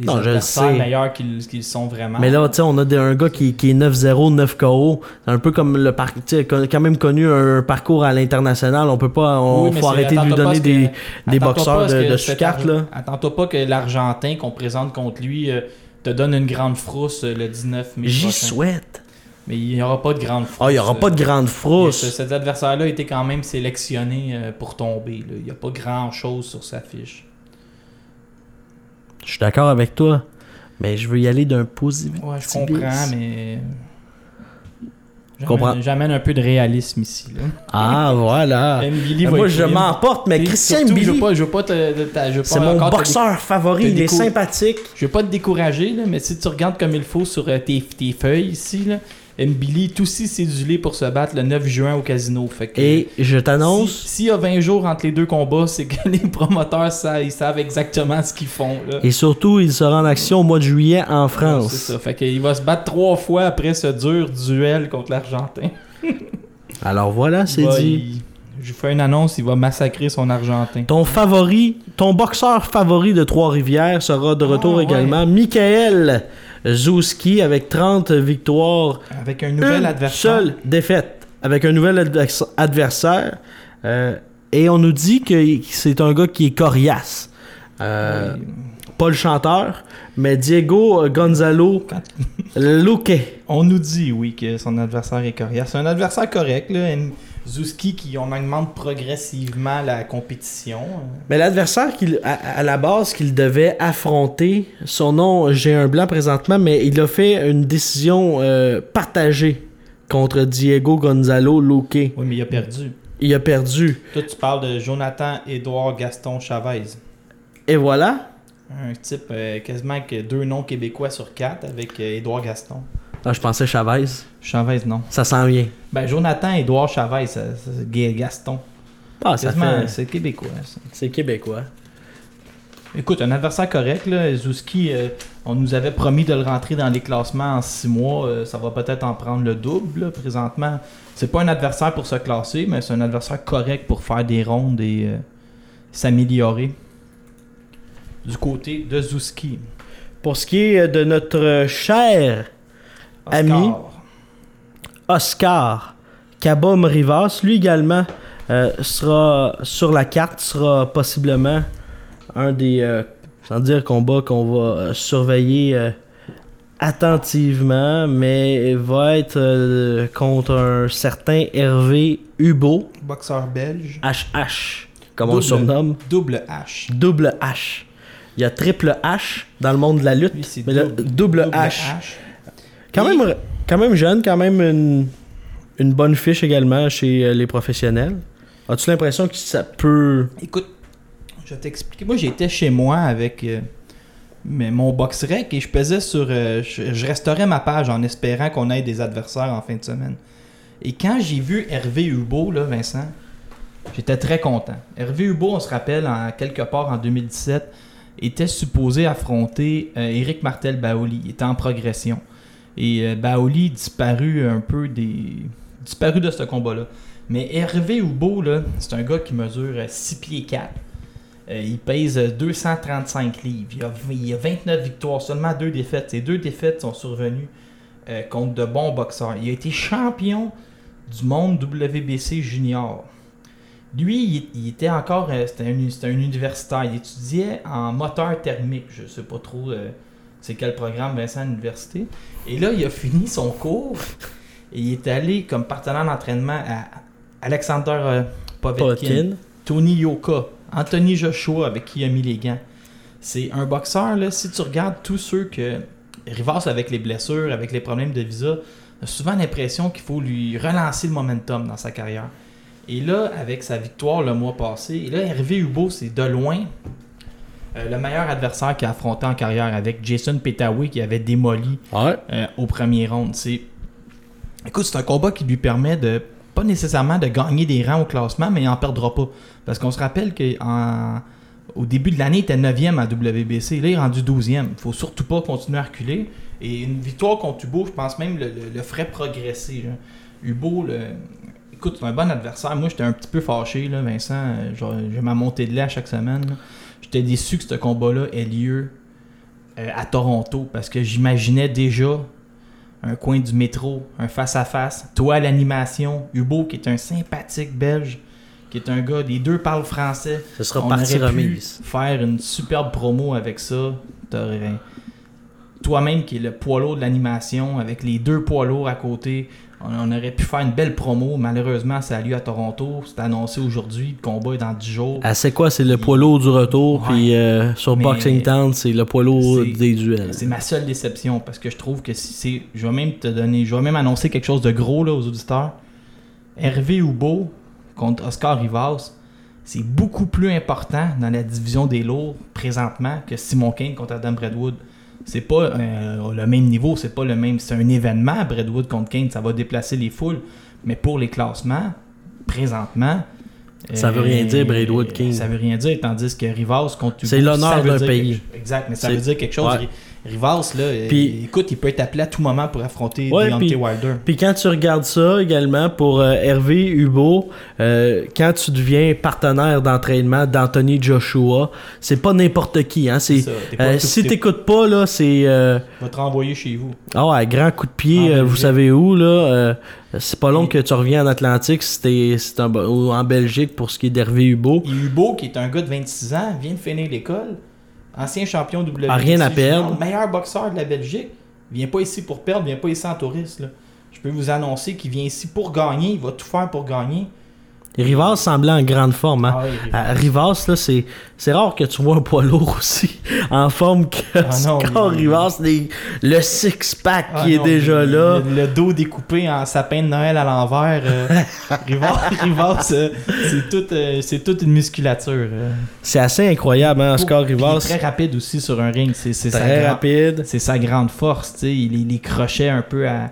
les Non, adversaires meilleurs qu'ils sont vraiment. Mais là, on a des- un gars qui, qui est 9-0, 9 KO. C'est un peu comme le a quand même connu un parcours à l'international. On peut pas. On Oui, faut arrêter de lui donner des, que- des boxeurs de, de sous-carte. Attends-toi pas que l'Argentin qu'on présente contre lui euh, te donne une grande frousse euh, le 19 mai J'y souhaite. Mais il n'y aura pas de grande frousse. Ah, il n'y aura pas de grande Ce- frousse. Cet adversaire-là été quand même sélectionné euh, pour tomber. là. Il n'y a pas grand-chose sur sa fiche. Je suis d'accord avec toi. Mais je veux y aller d'un positif. Ouais, je comprends, mais... Comprends. J'amène- un peu de réalisme ici. Là. Ah, [LAUGHS] voilà. Moi, je m'emporte, mais Christian surtout, Je Billy, veux pas, je veux pas te, je veux c'est mon boxeur favori. Il est sympathique. Je vais pas te décourager, là, mais si tu regardes comme il faut sur euh, tes, tes feuilles ici, là, Mbili est aussi cédulé pour se battre le 9 juin au casino. Fait que, Et je si- t'annonce, S'il y a 20 jours entre les deux combats, c'est que [LAUGHS] les promoteurs savent, ils savent exactement ce qu'ils font. Là. et surtout, il sera en action au mois de juillet en C'est France. ça. Fait qu'il va se battre trois fois après ce dur duel contre l'Argentin. [LAUGHS] Alors voilà, c'est dit. il- Je fais une annonce, il va massacrer son Argentin. Ton favori, ton boxeur favori de Trois-Rivières sera de retour Ah, ouais. également. Michael Zouski avec 30 victoires. Avec un nouvel une adversaire. seule défaite avec un nouvel advers- adversaire. Euh, et on nous dit que c'est un gars qui est coriace. Euh, Oui. Pas le chanteur, mais Diego Gonzalo Quand- Luque. [LAUGHS] On nous dit, oui, que son adversaire est coriace. C'est un adversaire correct, là. Un Zouski qui on augmente progressivement la compétition. Mais l'adversaire qu'il- à, à la base qu'il devait affronter, son nom, j'ai un blanc présentement, mais il a fait une décision euh, partagée contre Diego Gonzalo Luque. Oui, mais il a perdu. Il a perdu. Toi, tu parles de Jonathan Edouard Gaston Chavez. Et voilà. Un type euh, quasiment avec deux noms québécois sur quatre avec euh, Édouard Gaston. Ah, je pensais Chavez. Chavez, non? Ça s'en vient. Ben, Jonathan Édouard Chavez, Gaston. Ah, ça fait... C'est québécois. C'est québécois. Écoute, un adversaire correct, là. Zouski, euh, on nous avait promis de le rentrer dans les classements en six mois. euh, ça va peut-être en prendre le double, là, présentement. C'est pas un adversaire pour se classer, mais c'est un adversaire correct pour faire des rondes et euh, s'améliorer. Du côté de Zouski. Pour ce qui est de notre cher Oscar. Ami. Oscar Cabom Rivas, lui également euh, sera sur la carte, sera possiblement un des, euh, sans dire combats qu'on va euh, surveiller euh, attentivement, mais va être contre un certain Hervé Hubo, Boxeur belge. HH, comme on le surnomme, Double H. double H. Il y a triple H dans le monde de la lutte, mais le double- double, double H. H. Quand Et- même, quand même jeune, quand même une, bonne fiche également chez euh, les professionnels. As-tu l'impression que ça peut. Écoute, je vais t'expliquer. Moi, j'étais chez moi avec euh, mon box rec et je pesais sur. euh, je, restaurais ma page en espérant qu'on ait des adversaires en fin de semaine. Et quand j'ai vu Hervé Hubo, là, Vincent, j'étais très content. Hervé Hubo, on se rappelle, en, quelque part en 2017, était supposé affronter euh, Éric Martel Baoli. Il était en progression. Et euh, Baoli disparu un peu des. disparu de ce combat-là. Mais Hervé là, c'est un gars qui mesure euh, 6 pieds 4. Euh, il pèse euh, 235 livres. Il a, il a 29 victoires, seulement deux défaites. Ces deux défaites sont survenues euh, contre de bons boxeurs. Il a été champion du monde WBC junior. Lui, il, était encore. euh, C'était un, un universitaire. Il étudiait en moteur thermique. Je sais pas trop euh, c'est quel programme Vincent à l'université? Et là, il a fini son cours. Et il est allé comme partenaire d'entraînement à Alexander euh, Povetkin, Povetkin. Tony Yoka, Anthony Joshua avec qui il a mis les gants. C'est un boxeur, là, si tu regardes tous ceux que Rivas avec les blessures, avec les problèmes de visa, a souvent l'impression qu'il faut lui relancer le momentum dans sa carrière. Et là, avec sa victoire le mois passé, et là, Hervé Hubo, c'est de loin euh, le meilleur adversaire qu'il a affronté en carrière avec Jason Petawi qui avait démoli Ouais. euh, au premier round. C'est... Écoute, c'est un combat qui lui permet de pas nécessairement de gagner des rangs au classement, mais il en perdra pas. Parce qu'on se rappelle qu'au début de l'année, il était 9e à WBC. Là, il est rendu 12e. Il faut surtout pas continuer à reculer. Et une victoire contre Hubo, je pense même le, le, le ferait progresser. là. Hubo, le... écoute, c'est un bon adversaire. Moi, j'étais un petit peu fâché, là, Vincent. Euh, J'ai ma montée de lait à chaque semaine. là. J'étais déçu que ce combat-là ait lieu euh, à Toronto parce que j'imaginais déjà un coin du métro, un face-à-face, toi à l'animation, Hubo qui est un sympathique belge, qui est un gars, les deux parlent français. Ce sera On partie aurait pu remise. faire une superbe promo avec ça. T'aurais- toi-même qui est le poids lourd de l'animation, avec les deux poids lourds à côté, on, aurait pu faire une belle promo. Malheureusement, ça a lieu à Toronto. C'est annoncé aujourd'hui. Le combat est dans 10 jours. Ah, c'est quoi? C'est le poids lourd du retour, Ouais. puis euh, sur Boxing Town, c'est le poids lourd des duels. C'est ma seule déception parce que je trouve que si c'est. Je vais même te donner. Je vais même annoncer quelque chose de gros là, aux auditeurs. Hervé Hubo contre Oscar Rivas, c'est beaucoup plus important dans la division des lourds présentement que Simon Kane contre Adam Bradwood. C'est pas euh, le même niveau, c'est pas le même. C'est un événement, Bradwood contre Kane, ça va déplacer les foules. Mais pour les classements, présentement. Ça veut rien dire, Braidwood Kane. Ça veut rien dire, tandis que Rivas contre C'est l'honneur d'un pays. Exact, mais ça veut dire quelque chose. Rivas, là, euh, Puis- écoute, il peut être appelé à tout moment pour affronter Ouais, Deontay puis- Wilder. Puis quand tu regardes ça également pour euh, Hervé Hubo, euh, quand tu deviens partenaire d'entraînement d'Anthony Joshua, c'est pas n'importe qui. Hein, c'est, euh, si t'es- t'écoutes pas, là, c'est. va te renvoyer chez vous. Ah ouais, grand coup de pied, euh, vous savez où, là. c'est pas long que tu reviens en Atlantique, c'était, c'est un- ou en Belgique pour ce qui est d'Hervé Hubo. Et Hubo, qui est un gars de 26 ans, vient de finir l'école. Ancien champion WBC. A rien à perdre. Meilleur boxeur de la Belgique. Vient pas ici pour perdre, vient pas ici en touriste. Là. Je peux vous annoncer qu'il vient ici pour gagner. Il va tout faire pour gagner. Rivas semblait en grande forme. Hein. Ah À Rivas, là, c'est, c'est rare que tu vois un poids lourd aussi [LAUGHS] en forme que Ah non, Rivas. les- le six-pack Ah qui est déjà le- là. Le, le dos découpé en sapin de Noël à l'envers. euh, [LAUGHS] Rivas, Rivas, euh, c'est toute, euh, c'est toute une musculature. euh. C'est assez incroyable, hein, Oscar Puis Il est Rivas. très rapide aussi sur un ring. C'est, c'est sa Très grand- rapide. C'est sa grande force. Il, il, il crochait un peu à,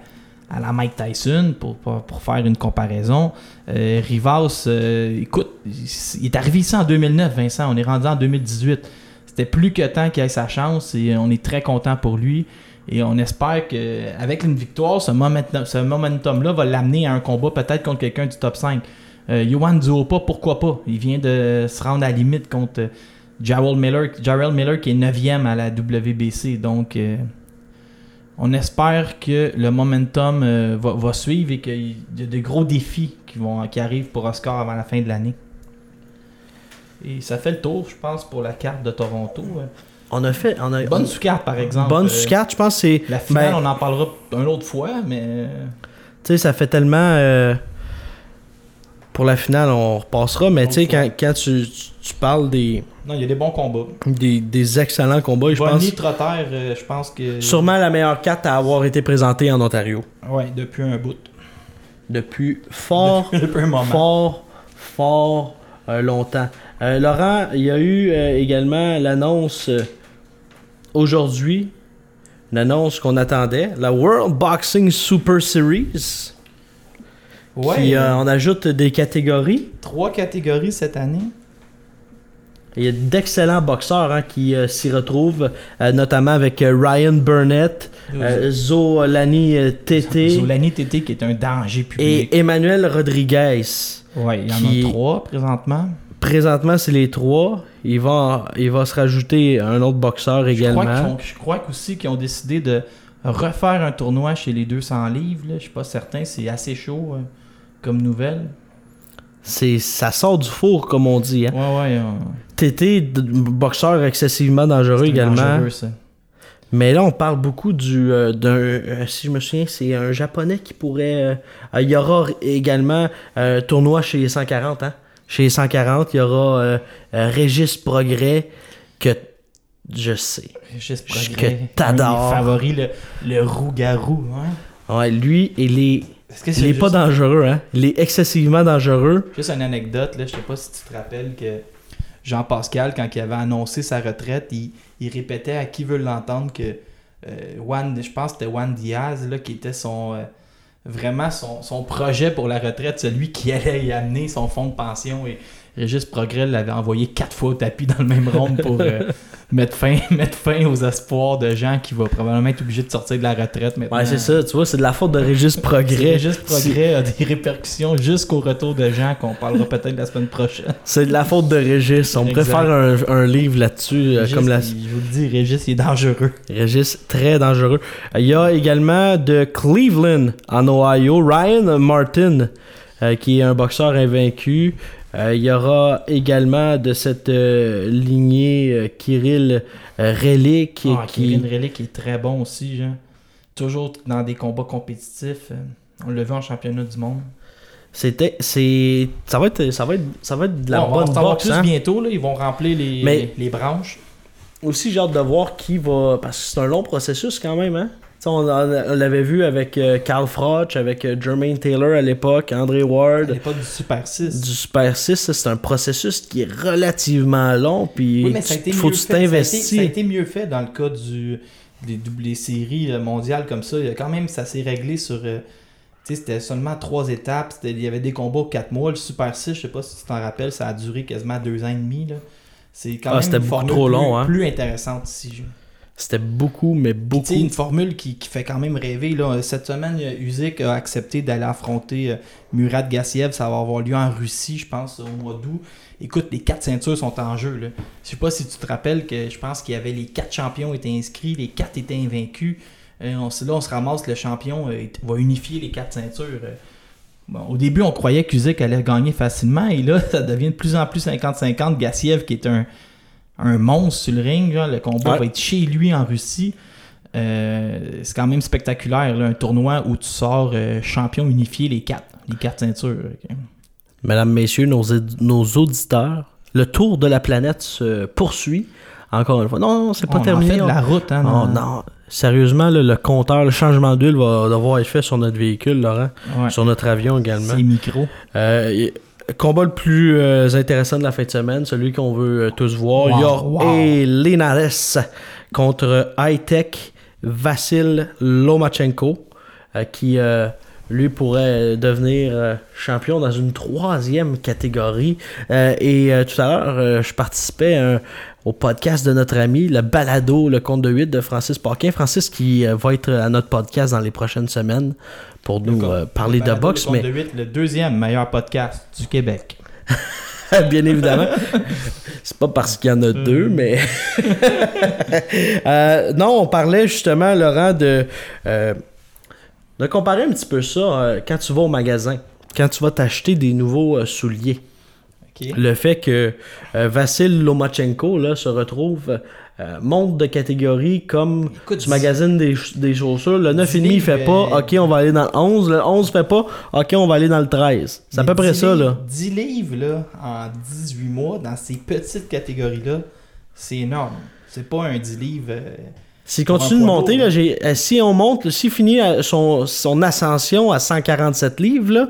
à la Mike Tyson pour, pour, pour faire une comparaison. Euh, Rivas, euh, écoute, il, est arrivé ici en 2009, Vincent. On est rendu en 2018. C'était plus que temps qu'il ait sa chance et on est très content pour lui. Et on espère qu'avec une victoire, ce momentum- ce momentum-là va l'amener à un combat peut-être contre quelqu'un du top 5. Euh, Johan Duopa, pourquoi pas? Il vient de se rendre à la limite contre Jarrell Miller, Jarrell Miller qui est 9e à la WBC. Donc, euh, on espère que le momentum euh, va, va suivre et qu'il y a de gros défis qui, vont, qui arrivent pour Oscar avant la fin de l'année. Et ça fait le tour, je pense, pour la carte de Toronto. Euh, On a fait. On a, Bonne sous-carte, par exemple. Bonne Euh, sous-carte, je pense que c'est. La finale, Ben, on en parlera une autre fois, mais... euh, Tu sais, ça fait tellement. euh, pour la finale, on repassera, mais tu sais, quand, quand tu, tu- tu parles des, Non, il y a des bons combats. des, des excellents combats, je pense. Trotter, euh, je pense que... Sûrement la meilleure carte à avoir été présentée en Ontario. Ouais, depuis un bout. Depuis fort, [LAUGHS] depuis un moment. fort, fort euh, longtemps. Euh, Laurent, il y a eu également l'annonce aujourd'hui, l'annonce qu'on attendait, la World Boxing Super Series. Ouais, Puis euh, on ajoute des catégories. trois catégories cette année. Il y a d'excellents boxeurs hein, qui euh, s'y retrouvent, euh, notamment avec euh, Ryan Burnett, Zolani Tete Zolani Tété qui est un danger public. et Emmanuel Rodriguez. Ouais, il y en a trois présentement. Présentement, c'est les trois. Il va, il va se rajouter un autre boxeur Je également. crois, qu'ils je crois qu'aussi qu'ils ont décidé de refaire un tournoi chez les 200 livres. Là. Je suis pas certain, c'est assez chaud euh, comme nouvelle? C'est, ça sort du four, comme on dit. Hein. Ouais, ouais. d- boxeur excessivement dangereux également. dangereux, ça. Mais là, on parle beaucoup du euh, d'un. euh, si je me souviens, c'est un japonais qui pourrait. euh, il y aura également un tournoi chez les 140. Hein? Chez les 140, il y aura Régis Progrès que je sais. Régis Progrès, que t'adores. favoris, le, le roux-garou. Hein? Ouais, lui, il est, Est-ce que il est juste, pas dangereux. Hein? Il est excessivement dangereux. juste une anecdote? Là, je sais pas si tu te rappelles que Jean-Pascal, quand il avait annoncé sa retraite, il, il répétait à qui veut l'entendre que euh, Juan, je pense que c'était Juan Diaz là, qui était son euh, vraiment son, son projet pour la retraite, celui qui [LAUGHS] allait y amener son fonds de pension et Régis Progrès l'avait envoyé quatre fois au tapis dans le même round pour euh, [LAUGHS] mettre, fin, [LAUGHS] mettre fin aux espoirs de gens qui vont probablement être obligés de sortir de la retraite maintenant. Ouais, c'est ça. Tu vois, c'est de la faute de Régis [LAUGHS] Progrès. Régis Progrès a des répercussions jusqu'au retour de gens qu'on parlera peut-être la semaine prochaine. [LAUGHS] C'est de la faute de Régis. On pourrait faire un, un livre là-dessus. euh, Régis, comme la, je vous le dis, Régis il est dangereux. Régis, très dangereux. Il y a également de Cleveland, en Ohio, Ryan Martin, euh, qui est un boxeur invaincu. Euh, il y aura également de cette euh, lignée euh, Kirill Relic Ah, qui Kevin Relic est très bon aussi. genre. Toujours dans des combats compétitifs. On l'a vu en championnat du monde. c'était c'est ça va être ça va être ça va être de la Bon, on va bonne boxe plus hein. bientôt. Là. Ils vont remplir les, Mais- les branches. Aussi j'ai hâte de voir qui va parce que c'est un long processus quand même hein. On, l'avait vu avec euh, Carl Froch, avec euh, Jermaine Taylor à l'époque, André À Ward. l'époque du Super 6. Du Super 6, ça, c'est un processus qui est relativement long, puis Oui, mais ça a été faut mieux que tu fait. Ça a été- t'investis. Ça a été mieux fait dans le cas du, des, des séries euh, mondiales comme ça. Il y a quand même, ça s'est réglé sur. euh, tu sais, c'était seulement trois étapes. Il y avait des combats aux quatre mois. Le Super 6, je sais pas si tu t'en rappelles, ça a duré quasiment deux ans et demi. là. C'est quand Ah, même une formule trop plus, long, hein. plus intéressante ici. C'était beaucoup, mais beaucoup. tu sais, une formule qui, qui fait quand même rêver. Là. Cette semaine, Usyk a accepté d'aller affronter euh, Murat Gassiev. Ça va avoir lieu en Russie, je pense, au mois d'août. Écoute, les quatre ceintures sont en jeu. Là. Je sais pas si tu te rappelles que je pense qu'il y avait les quatre champions étaient inscrits, les quatre étaient invaincus. Euh, on, là, on se ramasse, le champion euh, va unifier les quatre ceintures. Bon, au début, on croyait qu'Usyk allait gagner facilement, et là, [LAUGHS] ça devient de plus en plus 50-50. Gassiev, qui est un, un monstre sur le ring, genre, le combat Ouais. va être chez lui en Russie. Euh, c'est quand même spectaculaire, là, un tournoi où tu sors euh, champion unifié les quatre, les quatre ceintures. Mesdames, messieurs, nos, auditeurs, le tour de la planète se poursuit. Encore une fois. Non, non, c'est pas On en terminé. fait de on- la route, hein, Oh, dans- non. Sérieusement, là, le compteur, le changement d'huile va devoir être fait sur notre véhicule, Laurent. Ouais. Sur notre avion également. C'est micro. Euh, combat le plus euh, intéressant de la fin de semaine, celui qu'on veut euh, tous voir. Wow, Yor wow. et Linares contre Hightech Vassil Lomachenko, euh, qui lui pourrait devenir champion dans une troisième catégorie. Et tout à l'heure, je participais euh, au podcast de notre ami, le balado, le compte de 8 de Francis Paquin. Francis qui euh, va être à notre podcast dans les prochaines semaines pour nous euh, parler de boxe. le Mais compte de huit, le deuxième meilleur podcast du Québec. [LAUGHS] bien évidemment. [LAUGHS] C'est pas parce qu'il y en a deux, mais. [LAUGHS] Euh, non, on parlait justement, Laurent, de. euh, de comparer un petit peu ça euh, quand tu vas au magasin, quand tu vas t'acheter des nouveaux euh, souliers. Le fait que euh, Vassil Lomachenko là, se retrouve. euh, monte de catégorie comme Écoute, tu magasines des, des chaussures. Le 9,5 il fait pas, ok, on va aller dans le 11. Le 11 fait pas, ok, on va aller dans le 13. C'est à peu près 10 ça, là. 10 livres, là, en 18 mois, dans ces petites catégories-là, c'est énorme. C'est pas un 10 livres. euh, S'il continue de monter, lourd, là, j'ai- euh, si on monte, s'il finit son, son ascension à 147 livres, là,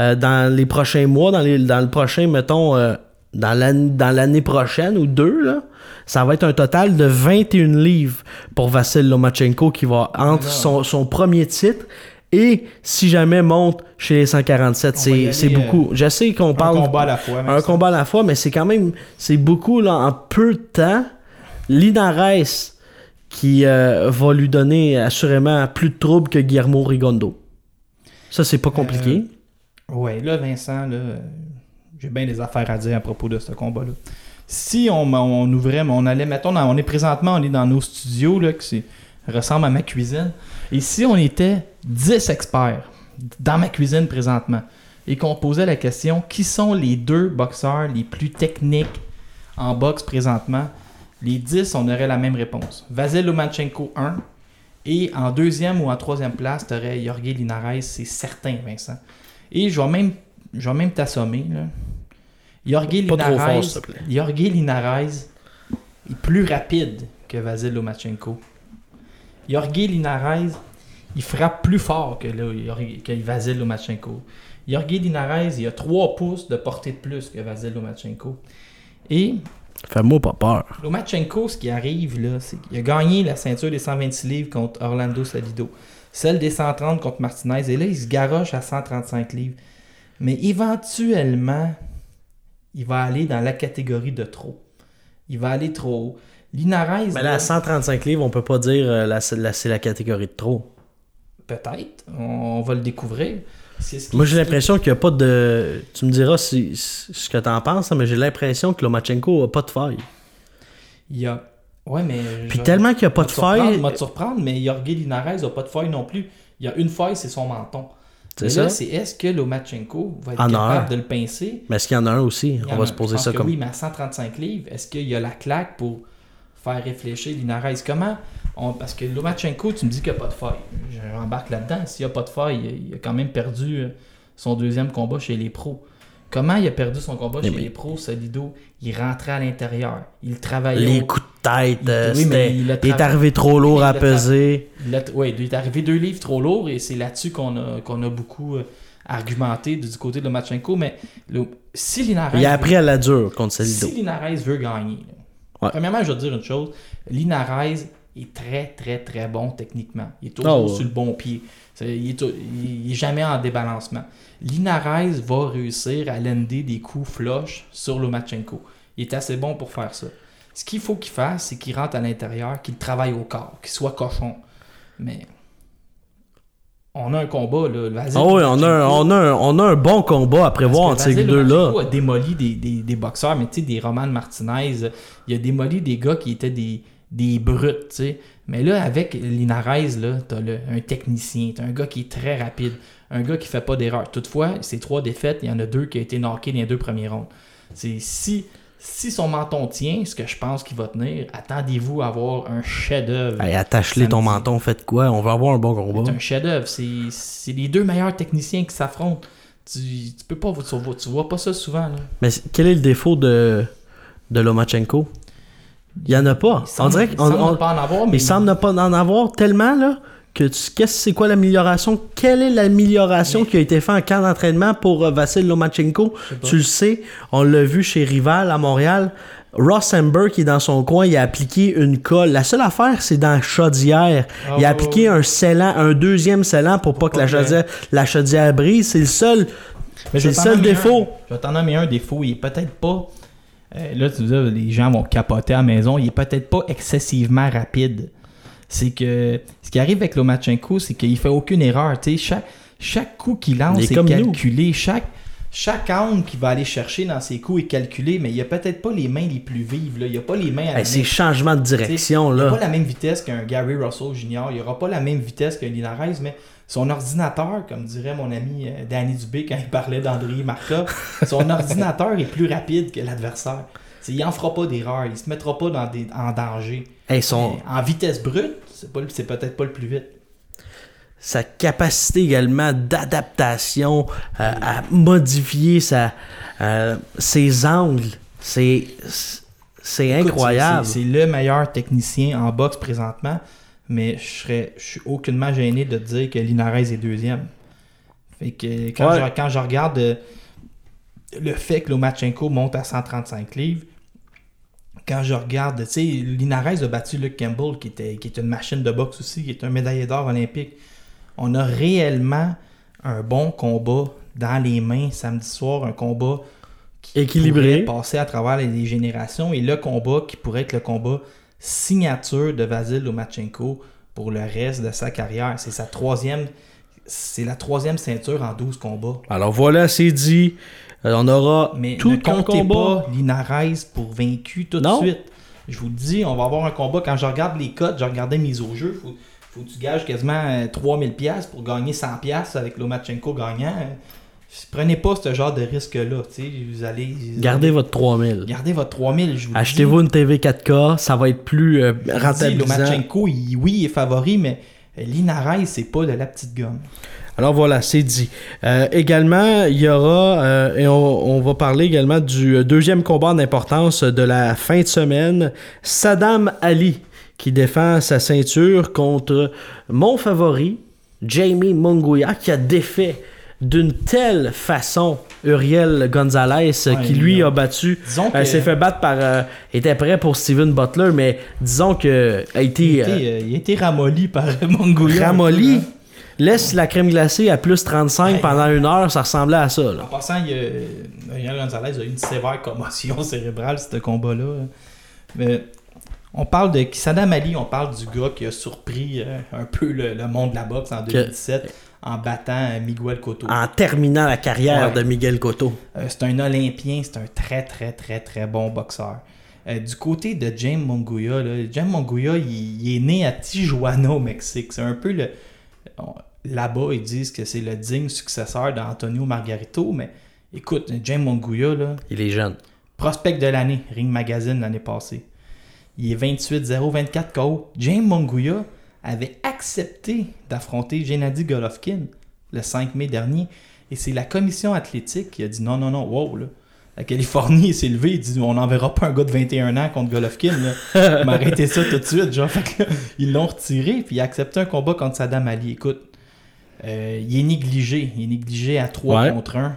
euh, dans les prochains mois, dans, les, dans le prochain, mettons, euh, dans l'année prochaine ou deux, là, ça va être un total de 21 livres pour Vassil Lomachenko qui va entre non. son, son premier titre et si jamais monte chez les 147. On va y C'est c'est beaucoup. Je sais qu'on un parle combat à la fois. un ça. combat à la fois, mais c'est quand même c'est beaucoup là, en peu de temps. Linares qui euh, va lui donner assurément plus de troubles que Guillermo Rigondo. Ça, c'est pas compliqué. Ouais, là, Vincent, là, j'ai bien des affaires à dire à propos de ce combat-là. Si on, ouvrait, on allait, mettons, on est présentement, on est dans nos studios, là, qui ressemble à ma cuisine. Et si on était 10 experts dans ma cuisine présentement, et qu'on posait la question, qui sont les deux boxeurs les plus techniques en boxe présentement, les 10, on aurait la même réponse. Vasil Lomachenko 1, et en deuxième ou en troisième place, tu aurais Jorge Linares, c'est certain, Vincent. Et je vais même, je vais même t'assommer. Là. Jorge Linares, fort, s'il te plaît. Jorge Linares est plus rapide que Vasil Lomachenko. Jorge Linares, il frappe plus fort que, Jorge- que Vasil Lomachenko. Jorge Linares, il a 3 pouces de portée de plus que Vasil Lomachenko. Et Fais-moi pas peur. Lomachenko, ce qui arrive, là, c'est qu'il a gagné la ceinture des 126 livres contre Orlando Salido. Celle des 130 contre Martinez. Et là, il se garoche à 135 livres. Mais éventuellement, il va aller dans la catégorie de trop. Il va aller trop haut. Linares, Mais là, là, à 135 livres, on peut pas dire euh, la- la- c'est la catégorie de trop. peut-être, on va le découvrir. Moi, j'ai l'impression qu'il n'y a pas de. Tu me diras si, si- ce que t'en penses, hein, mais j'ai l'impression que Lomachenko a pas de faille. Il y a... Ouais, mais... Puis je- tellement qu'il n'y a pas de faille. va te surprendre, mais Jorge Linares n'a pas de faille non plus. Il y a une faille, c'est son menton. C'est ça? c'est est-ce que Lomachenko va être En capable de le pincer? Mais est-ce qu'il y en a un aussi? Il On va se poser je pense ça que comme. Oui, mais à 135 livres, est-ce qu'il y a la claque pour faire réfléchir Linares? Comment on- Parce que Lomachenko, tu me dis qu'il n'y a pas de faille. J'embarque là-dedans. S'il n'y a pas de faille, il- il a quand même perdu euh, son deuxième combat chez les pros. Comment il a perdu son combat chez oui. les pros, Solido? Il rentrait à l'intérieur. Il travaillait. Les coups de tête, Il- euh, oui, mais il il est arrivé trop lourd Oui, à il peser. il ouais, il est arrivé deux livres trop lourds et c'est là-dessus qu'on a, qu'on a beaucoup euh, argumenté du côté de Lomachenko. Mais le- si Linares. Il a appris à la dure contre Salido. Si Linares veut gagner, là, Ouais. premièrement, je vais te dire une chose. Linares est très, très, très bon techniquement. Il est toujours Oh, ouais. sur le bon pied. Il est, au- il est jamais en débalancement. Linares va réussir à lander des coups flush sur Lomachenko. Il est assez bon pour faire ça. Ce qu'il faut qu'il fasse, c'est qu'il rentre à l'intérieur, qu'il travaille au corps, qu'il soit cochon. Mais on a un combat, là. Vas-y, Ah oui, on a, un, on, a un, on a un bon combat à prévoir entre ces deux-là. A démoli des, des, des boxeurs, mais tu sais, des Roman Martinez, il a démoli des gars qui étaient des, des brutes, tu sais. Mais là, avec Linares, là, t'as le- un technicien, t'as un gars qui est très rapide, un gars qui fait pas d'erreur. Toutefois, ces trois défaites, il y en a deux qui ont été knockés dans les deux premiers rounds. C'est si, si son menton tient, ce que je pense qu'il va tenir, attendez-vous à avoir un chef-d'œuvre. Hey, attache-les ton menton, faites quoi? On va avoir un bon combat. C'est un chef-d'œuvre. C'est c'est les deux meilleurs techniciens qui s'affrontent. Tu, tu peux pas, tu tu vois pas ça souvent. Là. Mais quel est le défaut de, de Lomachenko? Il y en a pas. Il semble- on dirait semble on- pas en avoir, mais il semble ne pas en avoir tellement là que tu qu'est-ce c'est quoi l'amélioration? Quelle est l'amélioration Mais- qui a été faite en camp d'entraînement pour euh, Vassil Lomachenko? Tu le sais, on l'a vu chez Rival à Montréal. Ross Amber qui est dans son coin, il a appliqué une colle. La seule affaire, c'est dans la chaudière. Ah il a appliqué un scellant, un deuxième scellant pour pas que la chaudière, la chaudière brise. C'est le seul. Mais c'est le seul défaut. un. Je vais t'en nommer un défaut. Il est peut-être pas. Euh, là, tu dis, les gens vont capoter à la maison. Il est peut-être pas excessivement rapide. C'est que ce qui arrive avec Lomachenko, c'est qu'il fait aucune erreur. Chaque, chaque coup qu'il lance est est comme nous. calculé. Chaque, chaque angle qu'il va aller chercher dans ses coups est calculé, mais il a peut-être pas les mains les plus vives. Là. Il a pas les mains à Hey, ces changements de direction Il n'a là. pas la même vitesse qu'un Gary Russell Jr. Il n'aura pas la même vitesse qu'un Linares, mais son ordinateur, comme dirait mon ami euh, Danny Dubé quand il parlait d'André Marca, son [LAUGHS] ordinateur est plus rapide que l'adversaire. Il n'en fera pas d'erreur, il se mettra pas dans des, en danger. Hey, son, en vitesse brute, c'est pas le- c'est peut-être pas le plus vite. sa capacité également d'adaptation, euh, à modifier sa, euh, ses angles, c'est incroyable. c'est le meilleur technicien en boxe présentement, mais je serais, je suis aucunement gêné de te dire que Linares est deuxième. Fait que quand, Ouais. je, quand je regarde euh, le fait que Lomachenko monte à 135 livres, quand je regarde, tu sais, Linares a battu Luke Campbell, qui, était, qui est une machine de boxe aussi, qui est un médaillé d'or olympique. On a réellement un bon combat dans les mains samedi soir, un combat qui Équilibré. pourrait passer à travers les, les générations et le combat qui pourrait être le combat signature de Vasil Lomachenko pour le reste de sa carrière. C'est sa troisième, c'est la troisième ceinture en 12 combats. Alors voilà, c'est dit. Euh, on aura Mais tout ne comptez combat. pas Linares pour vaincu tout Non. de suite. Je vous le dis, on va avoir un combat. Quand je regarde les cotes, je regardais mise au jeu. Faut, faut que tu gages quasiment euh, 3000 pièces pour gagner 100 pièces avec Lomachenko gagnant. Prenez pas ce genre de risque-là. tu sais, Vous allez... Gardez votre 3000. Gardez votre 3000. je vous. Achetez-vous une TV 4K, ça va être plus euh, rentabilisant. Lomachenko, il- oui, il est favori, mais Linares, c'est pas de la petite gomme. Alors voilà, c'est dit. Euh, également, il y aura, euh, et on, on va parler également du euh, deuxième combat d'importance de la fin de semaine, Saddam Ali, qui défend sa ceinture contre mon favori, Jamie Munguia, qui a défait d'une telle façon Uriel Gonzalez, euh, Ouais, qui lui a- battu, que euh, s'est fait battre par, euh, était prêt pour Steven Butler, mais disons que a été, il, a euh, été, euh, il a été ramolli par [LAUGHS] Mongolia. ramolli. hein. Laisse la crème glacée à plus 35 Hey. pendant une heure, ça ressemblait à ça. En Là. passant, il y a, Uriel Gonzalez a eu une sévère commotion [LAUGHS] cérébrale, ce combat-là. Mais on parle de Saddam Ali, on parle du gars qui a surpris euh, un peu le, le monde de la boxe en 2017 en battant euh, Miguel Cotto. En terminant la carrière Ouais. de Miguel Cotto. Euh, c'est un Olympien, c'est un très très très très bon boxeur. Euh, du côté de James Monguia, là, James Monguia, il, il est né à Tijuana au Mexique. C'est un peu le. là-bas, ils disent que c'est le digne successeur d'Antonio Margarito, mais écoute, James Monguia, là, Il est jeune. prospect de l'année, Ring Magazine l'année passée. Il est 28-0-24 KO. James Monguia avait accepté d'affronter Gennady Golovkin le 5 mai dernier. Et c'est la commission athlétique qui a dit non, non, non, wow, là. La Californie s'est levée, il dit on n'enverra pas un gars de 21 ans contre Golovkin. là. [LAUGHS] M'arrêtez ça tout de suite. Genre, Fait que ils l'ont retiré, puis il a accepté un combat contre Saddam Ali. Écoute, euh, il est négligé. Il est négligé à 3 Ouais. contre 1.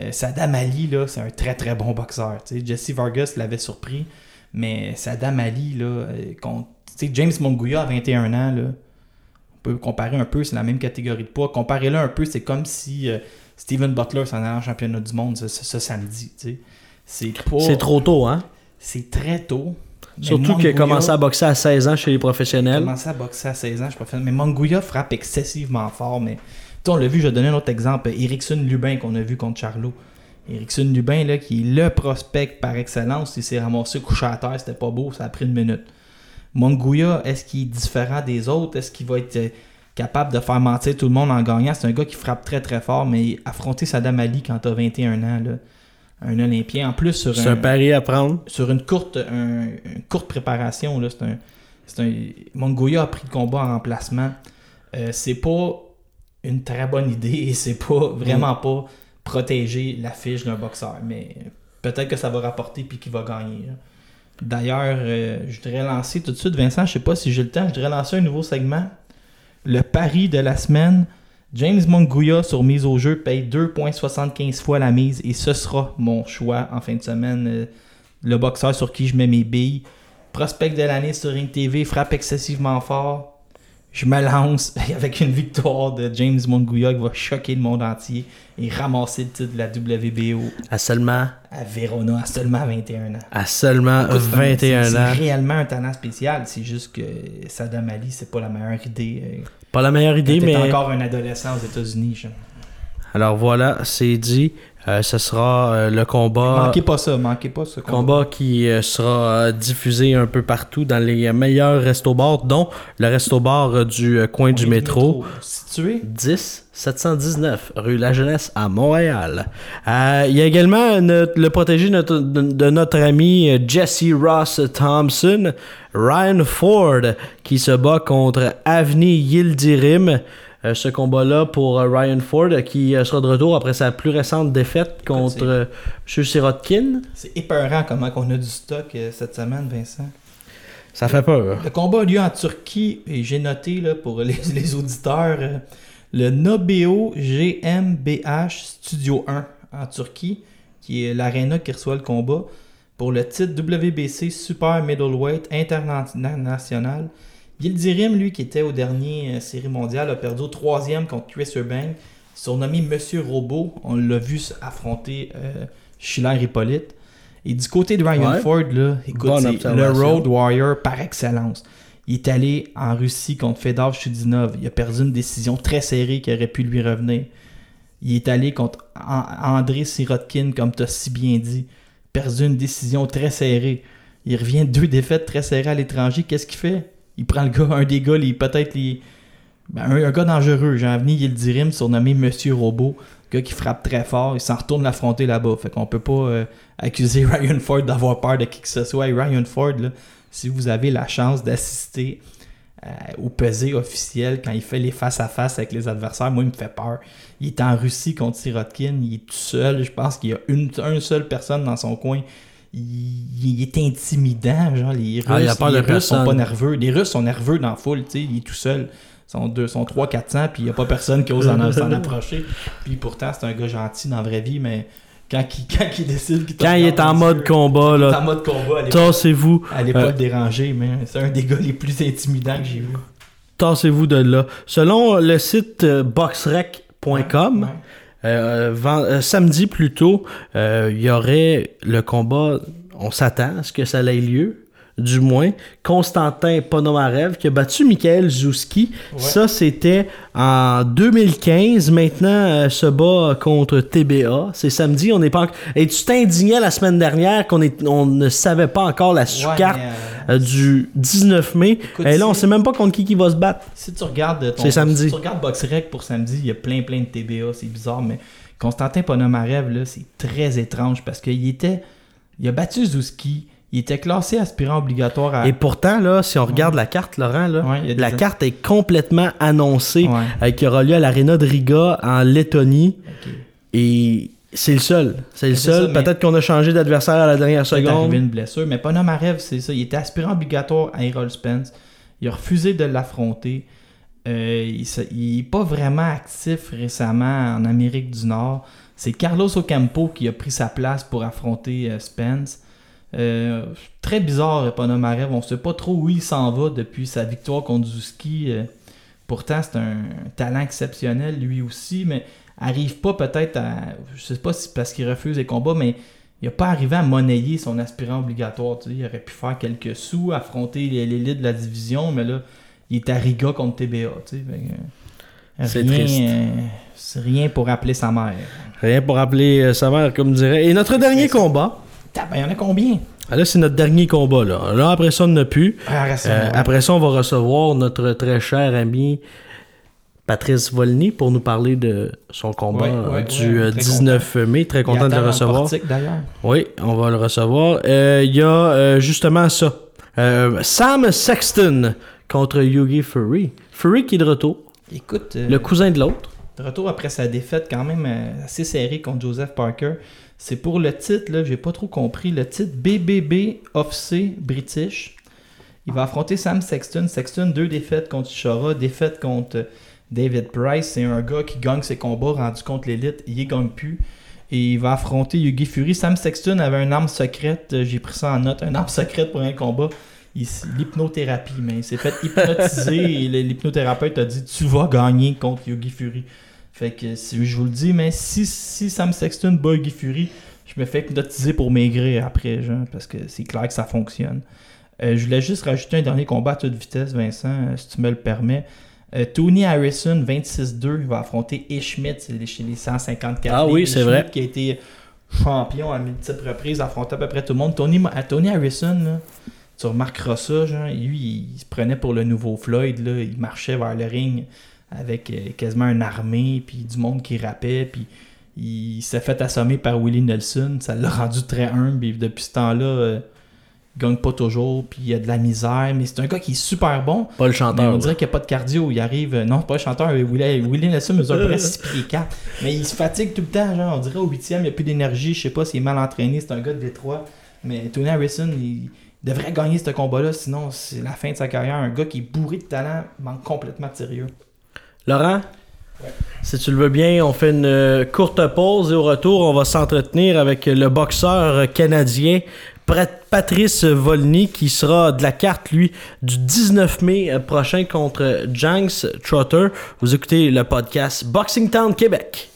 Euh, Saddam Ali, là, c'est un très très bon boxeur. Tu sais, Jesse Vargas l'avait surpris, mais Saddam Ali, là, euh, contre, James Monguia à 21 ans, là, on peut comparer un peu, c'est la même catégorie de poids. Comparez-le un peu, c'est comme si euh, Steven Butler s'en allait en championnat du monde ce, ce- ce samedi. C'est pas. Trop tôt, hein? C'est très tôt. Surtout qu'il a commencé à boxer à 16 ans chez les il a professionnels. commencé à boxer à 16 ans, suis pas fan. Mais Monguia frappe excessivement fort. Mais on l'a vu, je vais donner un autre exemple. Erickson Lubin qu'on a vu contre Charlot. Erickson Lubin, là, qui est le prospect par excellence, il s'est ramassé couché à terre, c'était pas beau, ça a pris une minute. Monguia, est-ce qu'il est différent des autres? Est-ce qu'il va être euh, capable de faire mentir tout le monde en gagnant? C'est un gars qui frappe très très fort, mais affronter Saddam Ali quand t'as 21 ans, là, un Olympien, en plus sur un pari à prendre. sur une courte, un- une courte préparation, là, c'est un, c'est un. Mongoya a pris le combat en remplacement. Euh, c'est pas une très bonne idée et c'est pas vraiment pas protéger la fiche d'un boxeur. Mais peut-être que ça va rapporter puis qu'il va gagner. là. D'ailleurs, euh, je voudrais lancer tout de suite, Vincent, je sais pas si j'ai le temps, je voudrais lancer un nouveau segment. Le pari de la semaine. James Monguia sur mise au jeu paye 2,75 fois la mise et ce sera mon choix en fin de semaine. Euh, le boxeur sur qui je mets mes billes. Prospect de l'année sur Ring TV, frappe excessivement fort. Je me lance [LAUGHS] avec une victoire de James Monguia qui va choquer le monde entier et ramasser le titre de la WBO À seulement, à Verona à seulement 21 ans. à seulement Écoute, c'est un- 21 c'est- ans. C'est réellement un talent spécial. C'est juste que Saddam Ali, c'est pas la meilleure idée. euh, Pas la meilleure idée, mais. encore un adolescent aux États-Unis. Alors voilà, c'est dit. Euh, ce sera euh, le combat. Manquez pas ça, manquez pas ce combat. Combat qui euh, sera diffusé un peu partout dans les meilleurs restos-bars, dont le resto-bar euh, du coin du métro. Situé? 10 719 rue La Jeunesse à Montréal. Il y a également notre- le protégé notre- de, de notre ami Jesse Ross Thompson, Ryan Ford, qui se bat contre Avni Yildirim. Euh, ce combat-là pour euh, Ryan Ford, euh, qui euh, sera de retour après sa plus récente défaite contre euh, M. Sirotkin. C'est épeurant comment on a du stock euh, cette semaine, Vincent. Ça fait peur. Le combat a lieu en Turquie et j'ai noté là, pour les, [LAUGHS] les auditeurs euh, le Nobeo GmbH Studio 1 en Turquie, qui est l'aréna qui reçoit le combat pour le titre WBC Super Middleweight International. Yildirim, lui, qui était au dernier euh, série mondiale, a perdu au troisième contre Chris Eubank, surnommé Monsieur Robot. On l'a vu affronter euh, Schiller Hippolyte. Et du côté de Ryan Ouais. Ford, là, écoute, c'est le. Road Warrior par excellence. Il est allé en Russie contre Fedor Chudinov. Il a perdu une décision très serrée qui aurait pu lui revenir. Il est allé contre An- André Sirotkin, comme tu as si bien dit. Perdu une décision très serrée. Il revient de deux défaites très serrées à l'étranger. Qu'est-ce qu'il fait? Il prend le gars, un des gars, peut-être les. ben, un, gars dangereux. Jean-Venu Yildirim, surnommé Monsieur Robot. Gars qui frappe très fort. Il s'en retourne l'affronter là-bas. Fait qu'on peut pas euh, accuser [LAUGHS] Ryan Ford d'avoir peur de qui que ce soit. Et Ryan Ford, là, si vous avez la chance d'assister euh, au pesé officiel quand il fait les face-à-face avec les adversaires, moi, il me fait peur. Il est en Russie contre Sirotkin, il est tout seul. Je pense qu'il y a une, une seule personne dans son coin il, est intimidant. Genre, les ah, Russes, ah, les Russes sont pas nerveux. Les Russes sont nerveux dans la foule, tu sais, il est tout seul. Ils sont, deux, 3 400 puis il n'y a pas personne qui ose s'en approcher. Puis pourtant, c'est un gars gentil dans la vraie vie, mais quand il, quand il décide qu'il Quand il est en mode combat, là. en mode combat, tassez-vous. Allez pas euh, le déranger, mais c'est un des gars les plus intimidants que j'ai vu. Tassez-vous de là. Selon le site euh, boxrec.com. Euh, euh, 20, euh, samedi plus tôt, il y aurait le combat on s'attend à ce que ça ait lieu du moins. Constantin Ponomarev qui a battu Michael Zouski. Ça, c'était en 2015. Maintenant, euh, se bat contre TBA. C'est samedi. On n'est pas. en- Et tu t'indignais la semaine dernière qu'on est... on ne savait pas encore la sous-carte mais, euh, du 19 mai. Écoute, Et là, on si- sait même pas contre qui qui va se battre. Si tu regardes ton, C'est samedi. Si tu regardes BoxRec pour samedi, il y a plein plein de TBA, c'est bizarre, mais Constantin Ponomarev, là, c'est très étrange parce qu'il était. Il a battu Zouski, il était classé aspirant obligatoire à. Et pourtant, là, si on regarde la carte, Laurent, là, Ouais, il la carte est complètement annoncée Ouais. euh, qui aura lieu à l'Arena de Riga en Lettonie. Et c'est le seul. C'est le seul. mais- Peut-être qu'on a changé d'adversaire à la dernière peut-être arrivé seconde. une blessure, mais Ponomarev, c'est ça. Il était aspirant obligatoire à Errol Spence. Il a refusé de l'affronter. Euh, il, se- il est pas vraiment actif récemment en Amérique du Nord. C'est Carlos Ocampo qui a pris sa place pour affronter euh, Spence. Euh, très bizarre, Ponomarev. On sait pas trop où il s'en va depuis sa victoire contre Zuski. Euh, pourtant, c'est un talent exceptionnel lui aussi, mais arrive pas peut-être à. Je sais pas si c'est parce qu'il refuse les combats, mais il n'a pas arrivé à monnayer son aspirant obligatoire. tu sais. Il aurait pu faire quelques sous, affronter les- l'élite de la division, mais là, il est à Riga contre TBA. tu sais. Euh, C'est rien, triste. rien pour appeler sa mère. Rien pour rappeler euh, sa mère, comme dirait. Et notre dernier combat. Tab, Il y en a combien? Ah, Là, c'est notre dernier combat. Là, là après ça, on n'a plus. Ah, Euh, Après ça, on va recevoir notre très cher ami Patrice Volny pour nous parler de son combat Ouais, euh, ouais, du ouais, euh, très 19 mai. Très content de le recevoir. portique. Oui, on va le recevoir. Euh, Il y a euh, justement ça. Euh, Sam Sexton contre Yugi Fury. Fury qui est de retour. Écoute, Le cousin de l'autre. de retour après sa défaite quand même assez serrée contre Joseph Parker. C'est pour le titre, là, j'ai pas trop compris. Le titre BBB Officer British. Il va affronter Sam Sexton. Sexton, deux défaites contre Chara, défaite contre euh, David Price. C'est un gars qui gagne ses combats rendu contre l'élite. Il y gagne plus. Et il va affronter Yugi Fury. Sam Sexton avait une arme secrète. euh, J'ai pris ça en note. Une arme [LAUGHS] secrète pour un combat. L'hypnothérapie. Mais il s'est fait hypnotiser [LAUGHS] et l'hypnothérapeute a dit Tu vas gagner contre Yugi Fury. Fait que si, je vous le dis, mais si, si Sam Sexton bat Yugi Fury, je me fais hypnotiser pour maigrir après, genre, parce que c'est clair que ça fonctionne. Euh, je voulais juste rajouter un dernier combat à toute vitesse, Vincent, euh, si tu me le permets. Euh, Tony Harrison, 26-2, va affronter Ishmit c'est les- chez les 154. Ah oui, c'est vrai. Qui a été champion à multiples reprises, affronté à peu près tout le monde. Tony, à Tony Harrison, là, tu remarqueras ça, genre, lui, il se prenait pour le nouveau Floyd, là, il marchait vers le ring avec euh, quasiment une armée, puis du monde qui rappait, puis il s'est fait assommer par Willie Nelson, ça l'a rendu très humble, et depuis ce temps-là, euh, il gagne pas toujours, puis il y a de la misère, mais c'est un gars qui est super bon, Pas le mais chanteur. on dirait qu'il n'y a pas de cardio. Il arrive. euh, Non, c'est pas un chanteur. Willie, Willie Nelson mesure [LAUGHS] près 6 pieds 4. Mais il se fatigue tout le temps. Genre, on dirait au 8 il n'y a plus d'énergie. Je sais pas s'il est mal entraîné. C'est un gars de Détroit. Mais Tony Harrison, il devrait gagner ce combat-là. Sinon, c'est la fin de sa carrière. Un gars qui est bourré de talent manque complètement de sérieux. Laurent, si tu le veux bien, on fait une euh, courte pause et au retour, on va s'entretenir avec le boxeur canadien Patrice Volny qui sera de la carte, lui, du 19 mai prochain contre Janks Trotter. Vous écoutez le podcast Boxing Town Québec.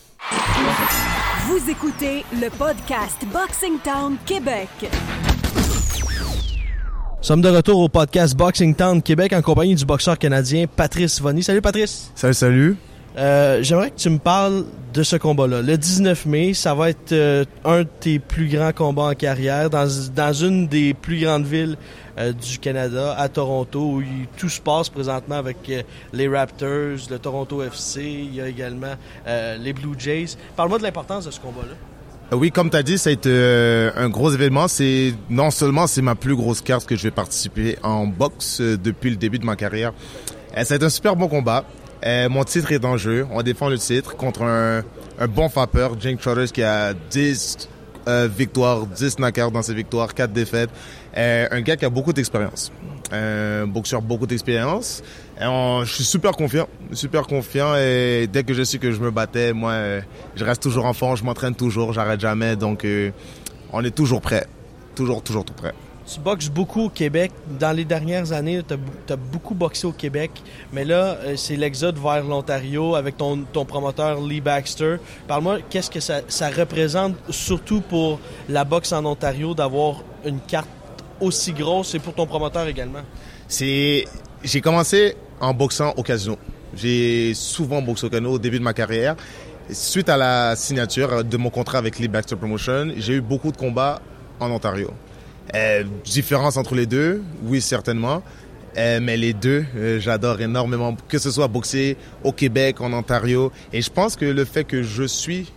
Vous écoutez le podcast Boxing Town Québec. Nous sommes de retour au podcast Boxing Town Québec en compagnie du boxeur canadien Patrice Volny. Salut Patrice! Salut, salut. Euh, J'aimerais que tu me parles de ce combat-là. Le 19 mai, ça va être euh, un de tes plus grands combats en carrière dans, dans une des plus grandes villes euh, du Canada, à Toronto, où il- tout se passe présentement avec euh, les Raptors, le Toronto FC, il y a également les Blue Jays. Parle-moi de l'importance de ce combat-là. Euh, Oui, comme tu as dit, ça a été euh, un gros événement. C'est non seulement c'est ma plus grosse carte que je vais participer en boxe euh, depuis le début de ma carrière. Euh, ça a été un super bon combat. Mon titre est en jeu. On défend le titre contre un, un bon frappeur, Jake Trotters, qui a 10 euh, victoires, 10 knockouts dans ses victoires, 4 défaites. Un gars qui a beaucoup d'expérience. Un boxeur beaucoup d'expérience. Et on- je suis super confiant, super confiant et dès que je sais que je me battais, moi, euh, je reste toujours en forme, je m'entraîne toujours, j'arrête jamais, donc euh, on est toujours prêt, toujours, toujours tout prêt. Tu boxes beaucoup au Québec. Dans les dernières années, tu as, beaucoup boxé au Québec. Mais là, euh, c'est l'exode vers l'Ontario avec ton, ton promoteur Lee Baxter. Parle-moi, qu'est-ce que ça, ça représente, surtout pour la boxe en Ontario, d'avoir une carte aussi grosse et pour ton promoteur également? C'est, j'ai commencé en boxant au. J'ai souvent boxé au casino au début de ma carrière. Suite à la signature de mon contrat avec Lee Baxter Promotion, j'ai eu beaucoup de combats en Ontario. Euh, différence entre les deux, oui certainement. Euh, mais les deux, euh, j'adore énormément, que ce soit boxer au Québec, en Ontario. Et je pense que le fait que je suis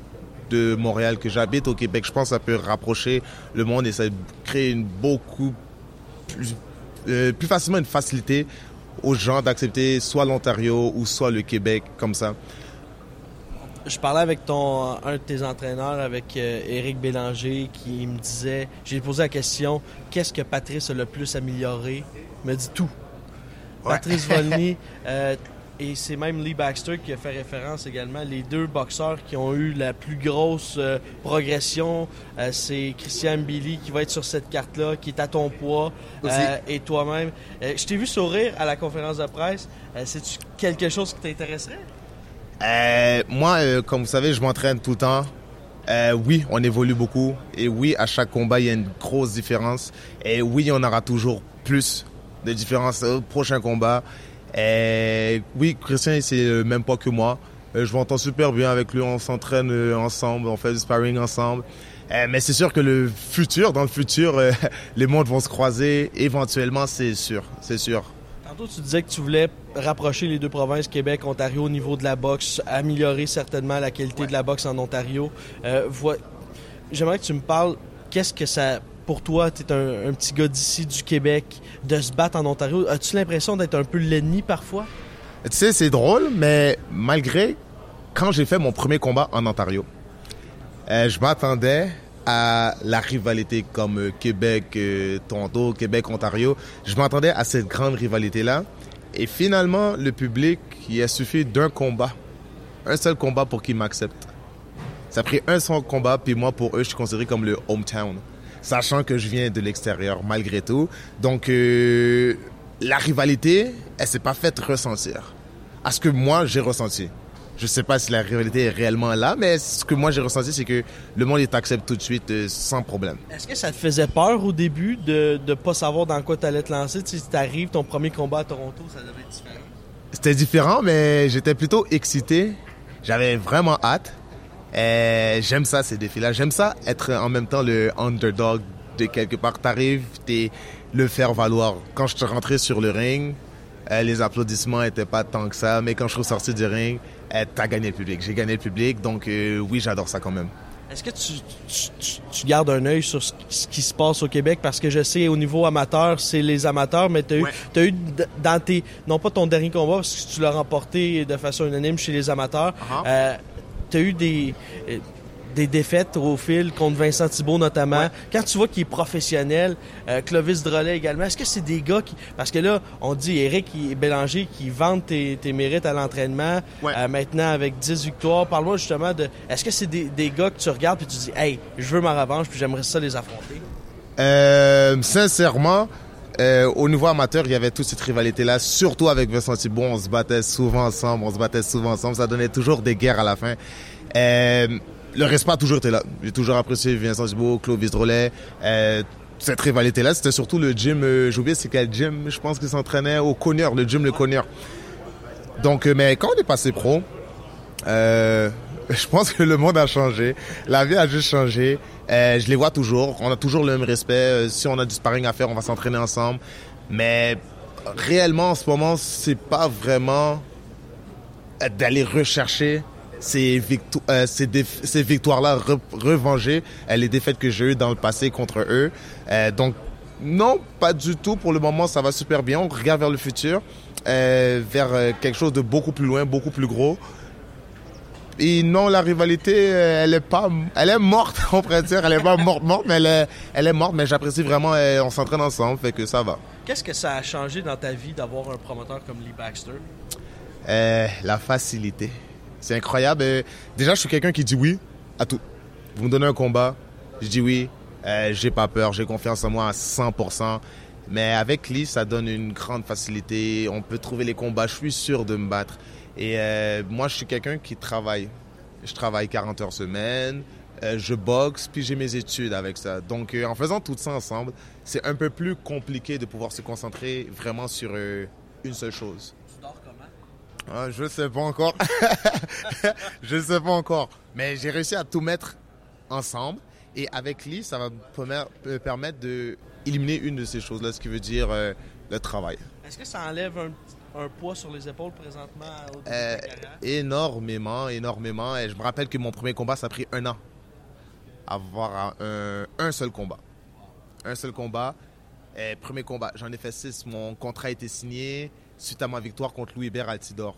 de Montréal, que j'habite au Québec, je pense que ça peut rapprocher le monde et ça crée une beaucoup plus facilement une facilité aux gens d'accepter soit l'Ontario ou soit le Québec comme ça? Je parlais avec ton un de tes entraîneurs, avec euh, Éric Bélanger, qui me disait, j'ai posé la question, qu'est-ce que Patrice a le plus amélioré? Il me dit tout. Ouais. Patrice Volny, [LAUGHS] euh, et c'est même Lee Baxter qui a fait référence également. Les deux boxeurs qui ont eu la plus grosse euh, progression, euh, c'est Christian Billy qui va être sur cette carte-là, qui est à ton poids, euh, et toi-même. Je t'ai vu sourire à la conférence de presse. C'est-tu quelque chose qui t'intéresserait? Moi, comme vous savez, je m'entraîne tout le temps. Oui, on évolue beaucoup. Et oui, à chaque combat, il y a une grosse différence. Et oui, on aura toujours plus de différence au prochain combat. Et oui, Christian, c'est le même poids que moi. Euh, je m'entends super bien avec lui. On s'entraîne euh, ensemble, on fait du sparring ensemble. Euh, mais c'est sûr que le futur, dans le futur, euh, [LAUGHS] les mondes vont se croiser. Éventuellement, c'est sûr, c'est sûr. Tantôt, tu disais que tu voulais rapprocher les deux provinces, Québec, Ontario, au niveau de la boxe, améliorer certainement la qualité de la boxe en Ontario. Euh, J'aimerais que tu me parles, qu'est-ce que ça, pour toi, tu es un, petit gars d'ici, du Québec, de se battre en Ontario. As-tu l'impression d'être un peu l'ennemi parfois? Tu sais, c'est drôle, mais malgré quand j'ai fait mon premier combat en Ontario, euh, je m'attendais à la rivalité comme euh, Québec, euh, Toronto, Québec, Ontario. Je m'attendais à cette grande rivalité-là. Et finalement, le public, il a suffi d'un combat, un seul combat pour qu'il m'accepte. Ça a pris un seul combat, puis moi, pour eux, je suis considéré comme le hometown. Sachant que je viens de l'extérieur, malgré tout. Donc, euh, la rivalité, elle s'est pas faite ressentir. À ce que moi, j'ai ressenti. Je sais pas si la rivalité est réellement là, mais ce que moi, j'ai ressenti, c'est que le monde, t'accepte tout de suite, euh, sans problème. Est-ce que ça te faisait peur au début de ne pas savoir dans quoi tu allais te lancer? Tu sais, si t'arrives, ton premier combat à Toronto, ça devait être différent. C'était différent, mais j'étais plutôt excité. J'avais vraiment hâte. Et j'aime ça, ces défis-là. J'aime ça, être en même temps le underdog de quelque part. T'arrives, t'es le faire valoir. Quand je suis rentré sur le ring, euh, les applaudissements étaient pas tant que ça, mais quand je suis sorti du ring, euh, t'as gagné le public. J'ai gagné le public, donc euh, oui, j'adore ça quand même. Est-ce que tu, tu- tu- tu gardes un œil sur ce, ce qui se passe au Québec? Parce que je sais, au niveau amateur, c'est les amateurs, mais tu as, Ouais. eu, dans tes... Non pas ton dernier combat, parce que tu l'as remporté de façon unanime chez les amateurs. Uh-huh. Euh, tu as eu des... euh, des défaites au fil contre Vincent Thibault notamment. Ouais. Quand tu vois qu'il est professionnel, euh, Clovis Drolet également, est-ce que c'est des gars qui... Parce que là, on dit Eric et Bélanger qui vendent tes, tes mérites à l'entraînement, Ouais. euh, maintenant avec 10 victoires. Parle-moi justement de... Est-ce que c'est des, des gars que tu regardes puis tu dis « Hey, je veux ma revanche puis j'aimerais ça les affronter? Euh, sincèrement, euh, au niveau amateur, il y avait toute cette rivalité-là, surtout avec Vincent Thibault. On se battait souvent ensemble, on se battait souvent ensemble. Ça donnait toujours des guerres à la fin. Euh, le respect a toujours été là. J'ai toujours apprécié Vincent Thibault, Clovis Drolet. Euh, cette rivalité-là, c'était surtout le gym, euh, j'ai oublié c'est quel gym, je pense qu'il s'entraînait au Connier, le gym Le Connier. Donc, euh, mais quand on est passé pro, euh, [LAUGHS] je pense que le monde a changé. La vie a juste changé. Euh, je les vois toujours. On a toujours le même respect. Euh, si on a du sparring à faire, on va s'entraîner ensemble. Mais réellement, en ce moment, c'est pas vraiment euh, d'aller rechercher ces, victoires-là, re- revenger les défaites que j'ai eues dans le passé contre eux. Donc, non, pas du tout. Pour le moment, ça va super bien. On regarde vers le futur, vers quelque chose de beaucoup plus loin, beaucoup plus gros. Et non, la rivalité, euh, elle est pas, elle est morte, [LAUGHS] on pourrait dire. Elle est pas morte, morte, mais elle est, elle est morte. Mais j'apprécie vraiment. euh, on s'entraîne ensemble, fait que ça va. Qu'est-ce que ça a changé dans ta vie d'avoir un promoteur comme Lee Baxter? Euh, la facilité. C'est incroyable. Déjà, je suis quelqu'un qui dit oui à tout. Vous me donnez un combat, je dis oui. Euh, j'ai pas peur, j'ai confiance en moi à 100%. Mais avec Lee, ça donne une grande facilité. On peut trouver les combats. Je suis sûr de me battre. Et euh, moi, je suis quelqu'un qui travaille. Je travaille 40 heures semaine. euh, je boxe, puis j'ai mes études avec ça. Donc, euh, en faisant tout ça ensemble, c'est un peu plus compliqué de pouvoir se concentrer vraiment sur une seule chose. Tu dors comment? Ah, je sais pas encore. [LAUGHS] je sais pas encore. Mais j'ai réussi à tout mettre ensemble. Et avec Lee, ça va me permettre de éliminer une de ces choses-là, ce qui veut dire le travail. Est-ce que ça enlève un, un poids sur les épaules présentement au début Euh, de ta carrière? énormément, énormément. Et je me rappelle que mon premier combat, ça a pris un an. Avoir un, un seul combat. Un seul combat. Et premier combat, j'en ai fait six. Mon contrat a été signé suite à ma victoire contre Louis Hébert Altidore.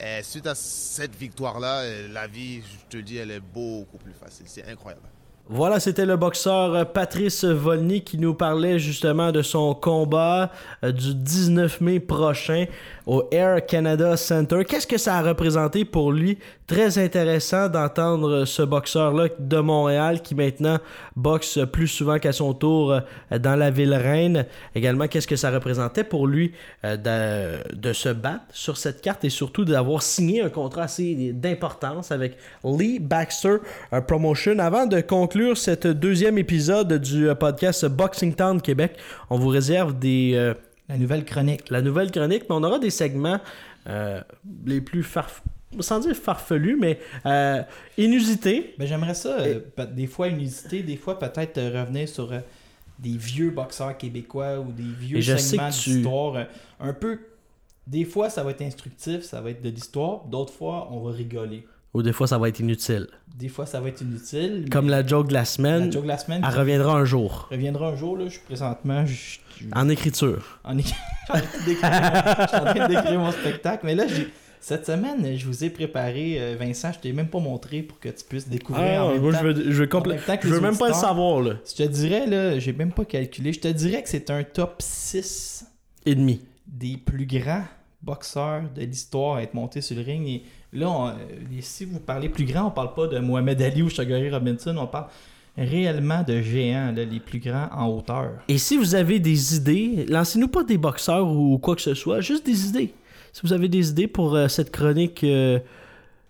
Et suite à cette victoire-là, euh, la vie, je te dis, elle est beaucoup plus facile. C'est incroyable. Voilà, c'était le boxeur euh, Patrice Volny qui nous parlait justement de son combat euh, du 19 mai prochain au Air Canada Center. Qu'est-ce que ça a représenté pour lui? Très intéressant d'entendre ce boxeur-là de Montréal qui maintenant boxe plus souvent qu'à son tour euh, dans la ville reine. Également, qu'est-ce que ça représentait pour lui de, de se battre sur cette carte et surtout d'avoir signé un contrat assez d'importance avec Lee Baxter Promotion. Avant de conclure cet deuxième épisode du euh, podcast Boxing Town Québec, on vous réserve des... euh, La nouvelle chronique. la nouvelle chronique, mais on aura des segments euh, les plus farf... sans dire farfelus, mais euh, inusités. Ben, j'aimerais ça, des fois inusité, des fois peut-être revenir sur des vieux boxeurs québécois ou des vieux Et segments tu- d'histoire. un peu. Des fois, ça va être instructif, ça va être de l'histoire. D'autres fois, on va rigoler. Ou des fois, ça va être inutile. Des fois, ça va être inutile. Comme la joke de la semaine, la joke de la semaine elle reviendra un jour. reviendra un jour. Là, je suis présentement. Je, je- En écriture. en éc- je suis en train d'écrire- mon spectacle. Mais là, j'ai- cette semaine, je vous ai préparé, euh, Vincent, je t'ai même pas montré pour que tu puisses découvrir en même Ah, moi, temps. je veux, je veux, je veux même pas le savoir, là. Je te dirais, là, j'ai même pas calculé, je te dirais que c'est un top 6 Et demi. des plus grands boxeurs de l'histoire à être montés sur le ring. Et là, on- euh, si vous parlez plus grand, on parle pas de Mohamed Ali ou Shagari Robinson, on parle réellement de géants, là, les plus grands en hauteur. Et si vous avez des idées, lancez-nous pas des boxeurs ou quoi que ce soit, juste des idées. Si vous avez des idées pour euh, cette chronique euh,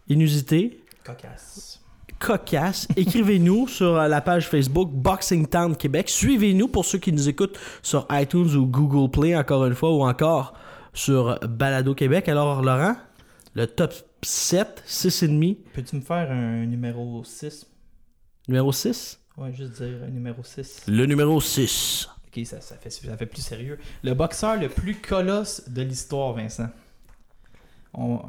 inusitée, Cocasse. cocasse, écrivez-nous [LAUGHS] sur la page Facebook Boxing Town Québec. Suivez-nous pour ceux qui nous écoutent sur iTunes ou Google Play, encore une fois, ou encore sur Balado Québec. Alors, Laurent, le top 7, 6,5, Peux-tu me faire un numéro 6 numéro 6. Ouais, juste dire un numéro 6. Le numéro 6. Ok, ça, ça, fait, ça fait plus sérieux. Le boxeur le plus colosse de l'histoire, Vincent. On-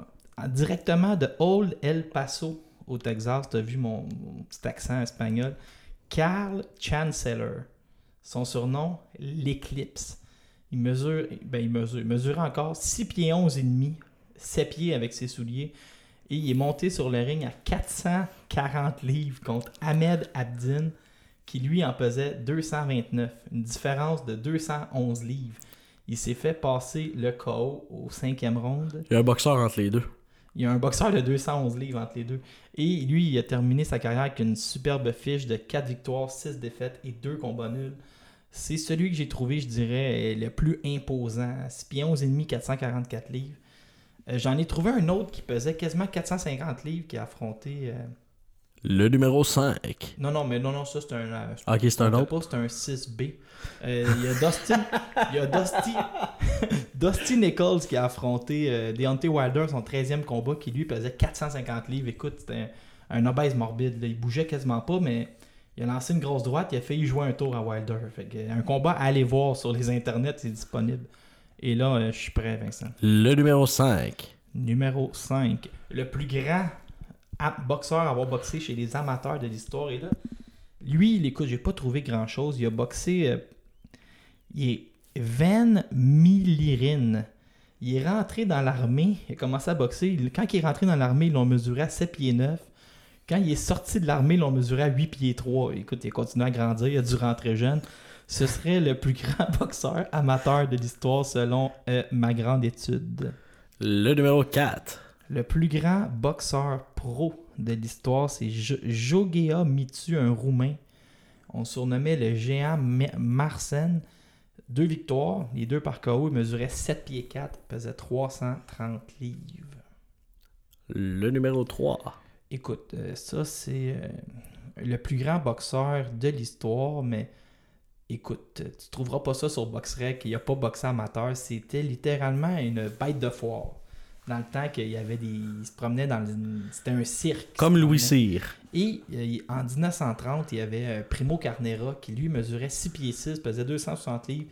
directement de Old El Paso, au Texas, t'as vu mon, mon petit accent espagnol? Carl Chancellor. Son surnom, l'Eclipse. Il mesure, ben il mesure, encore 6 pieds 11 et demi, 7 pieds avec ses souliers. Et il est monté sur le ring à 440 livres contre Ahmed Abdin, qui lui en pesait 229. Une différence de 211 livres. Il s'est fait passer le KO au cinquième round. Il y a un boxeur entre les deux. Il y a un boxeur de 211 livres entre les deux. Et lui, il a terminé sa carrière avec une superbe fiche de 4 victoires, 6 défaites et 2 combats nuls. C'est celui que j'ai trouvé, je dirais, le plus imposant. 6 pieds 11 et demi, 444 livres. Euh, J'en ai trouvé un autre qui pesait quasiment 450 livres qui a affronté. euh, Le numéro 5. Non, non, mais non, non, ça c'est un. euh, Ok, c'est un autre. c'est un 6B. Euh, Il y a Dustin. Il y a Dusty. [LAUGHS] Dusty Nichols qui a affronté Deontay Wilder, son 13e combat, qui lui pesait 450 livres. Écoute, c'était un, un obèse morbide. là. Il bougeait quasiment pas, mais il a lancé une grosse droite. Il a failli jouer un tour à Wilder. Fait que, un combat à aller voir sur les internets, c'est disponible. Et là, euh, je suis prêt, Vincent. Le numéro 5. Numéro 5. Le plus grand boxeur à avoir boxé chez les amateurs de l'histoire. Et là, lui, il- écoute, j'ai pas trouvé grand chose. Il a boxé. euh, il est Van Milirin. Il est rentré dans l'armée. Il a commencé à boxer. Quand il est rentré dans l'armée, ils l'ont mesuré à 7 pieds 9. Quand il est sorti de l'armée, ils l'ont mesuré à 8 pieds 3. Écoute, il a continué à grandir. Il a dû rentrer jeune. Ce serait le plus grand [LAUGHS] boxeur amateur de l'histoire selon euh, ma grande étude. Le numéro 4. Le plus grand boxeur pro de l'histoire, c'est Jo- Jogea Mitu, un Roumain. On surnommait le géant Ma- Marsen. Deux victoires, les deux par KO. Il mesurait 7 pieds 4, pesait 330 livres. Le numéro 3. Écoute, euh, ça c'est. euh, le plus grand boxeur de l'histoire, mais écoute, tu trouveras pas ça sur BoxRec, il n'y a pas boxeur amateur, c'était littéralement une bête de foire. Dans le temps qu'il y avait des. Il se promenait dans une. C'était un cirque. Comme Louis Cyr. Et euh, en 1930, il y avait euh, Primo Carnera qui lui mesurait 6 pieds 6, pesait 260 livres.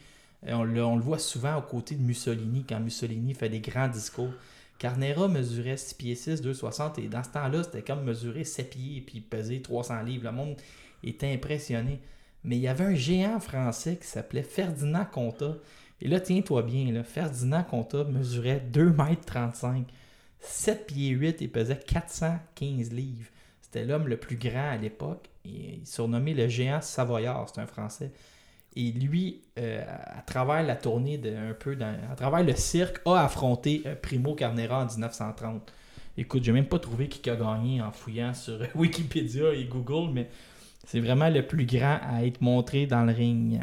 Et on, le, on le voit souvent aux côtés de Mussolini quand Mussolini fait des grands discours. Carnera mesurait 6 pieds 6, 260 et dans ce temps-là, c'était comme mesurer 7 pieds et puis peser 300 livres. Le monde était impressionné. Mais il y avait un géant français qui s'appelait Ferdinand Conta. Et là, tiens-toi bien, là, Ferdinand Conta mesurait 2,35 m, 7 pieds 8 et pesait 415 livres. C'était l'homme le plus grand à l'époque. Il surnommé le géant savoyard, c'est un français. Et lui, euh, à travers la tournée de un peu dans, à travers le cirque, a affronté euh, Primo Carnera en 1930. Écoute, j'ai même pas trouvé qui a gagné en fouillant sur [LAUGHS] Wikipédia et Google, mais c'est vraiment le plus grand à être montré dans le ring.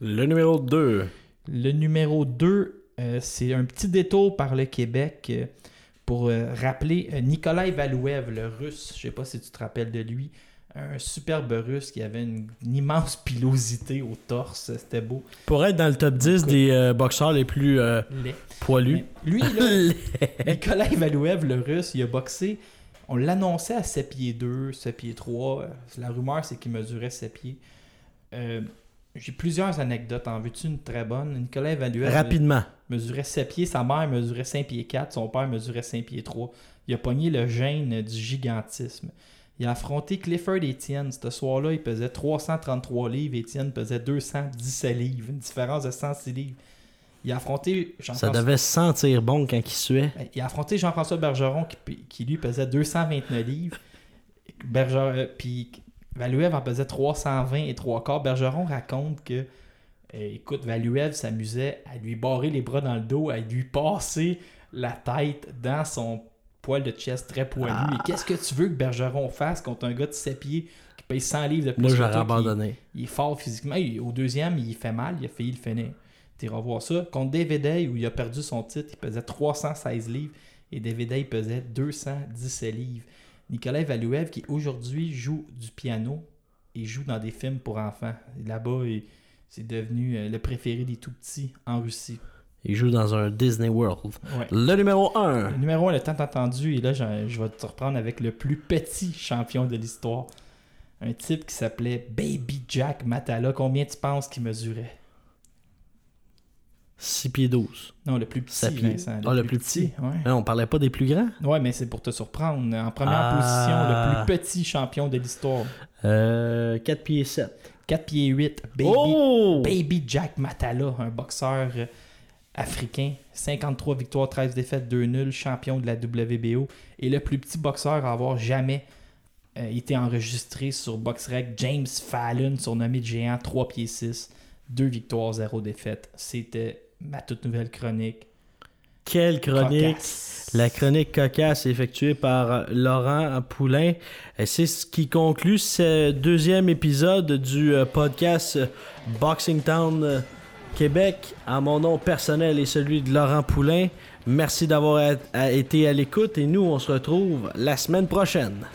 Le numéro 2. Le numéro 2, euh, c'est un petit détour par le Québec euh, pour euh, rappeler Nikolai Valouev, le russe. Je sais pas si tu te rappelles de lui. Un superbe russe qui avait une, une immense pilosité au torse. C'était beau. Pour être dans le top 10 des euh, boxeurs les plus euh, poilus. Mais Lui, là, [LAUGHS] Nikolai Valouev, le russe, il a boxé. On l'annonçait à 7 pieds 2, 7 pieds 3. Euh, La rumeur, c'est qu'il mesurait 7 pieds. Euh, J'ai plusieurs anecdotes. En veux-tu une très bonne? Nikolai Valouev Rapidement. mesurait 7 pieds. Sa mère mesurait 5 pieds 4. Son père mesurait 5 pieds 3. Il a pogné le gène du gigantisme. Il a affronté Clifford Etienne. Ce soir-là, il pesait 333 livres. Etienne pesait 217 livres. Une différence de 106 livres. Il a affronté Ça Jean-François devait sentir bon quand il suait. ben, Il a affronté Jean-François Bergeron qui, qui, lui pesait 229 livres. Berger, euh, puis Valuev en pesait 320 et 3 quarts. Bergeron raconte que, euh, écoute, Valuev s'amusait à lui barrer les bras dans le dos, à lui passer la tête dans son poil de chest très poilu. Ah. Et qu'est-ce que tu veux que Bergeron fasse contre un gars de 7 pieds qui paye 100 livres de plus Moi, j'aurais abandonné. il est fort physiquement. Il- au deuxième, il fait mal. Il a failli le finir. Tu iras voir ça. Contre David Day, où il a perdu son titre, il pesait 316 livres. Et David Day pesait 217 livres. Nicolas Valouev, qui aujourd'hui joue du piano et joue dans des films pour enfants. Là-bas, il- c'est devenu euh, le préféré des tout petits en Russie. Il joue dans un Disney World. Ouais. Le numéro 1. Le numéro 1, le tant entendu, et là, je, je vais te reprendre avec le plus petit champion de l'histoire. Un type qui s'appelait Baby Jack Matala. Combien tu penses qu'il mesurait? 6 pieds 12. Non, le plus petit, pieds. Vincent. Ah, le plus petit. Ouais. Hein, on parlait pas des plus grands. ouais, mais c'est pour te surprendre. En première Ah. position, le plus petit champion de l'histoire. Euh, 4 pieds 7. 4 pieds 8. Baby, oh! Baby Jack Matala, un boxeur euh, africain. 53 victoires, 13 défaites, 2 nuls, champion de la WBO. Et le plus petit boxeur à avoir jamais euh, été enregistré sur BoxRec, James Fallon, surnommé de géant, 3 pieds 6, 2 victoires, 0 défaites. C'était ma toute nouvelle chronique. Quelle chronique! Cocasse. La chronique cocasse effectuée par Laurent Poulain. Et C'est ce qui conclut ce deuxième épisode du euh, podcast Boxing Town euh, Québec. À mon nom personnel et celui de Laurent Poulain, merci d'avoir été à l'écoute et nous, on se retrouve la semaine prochaine.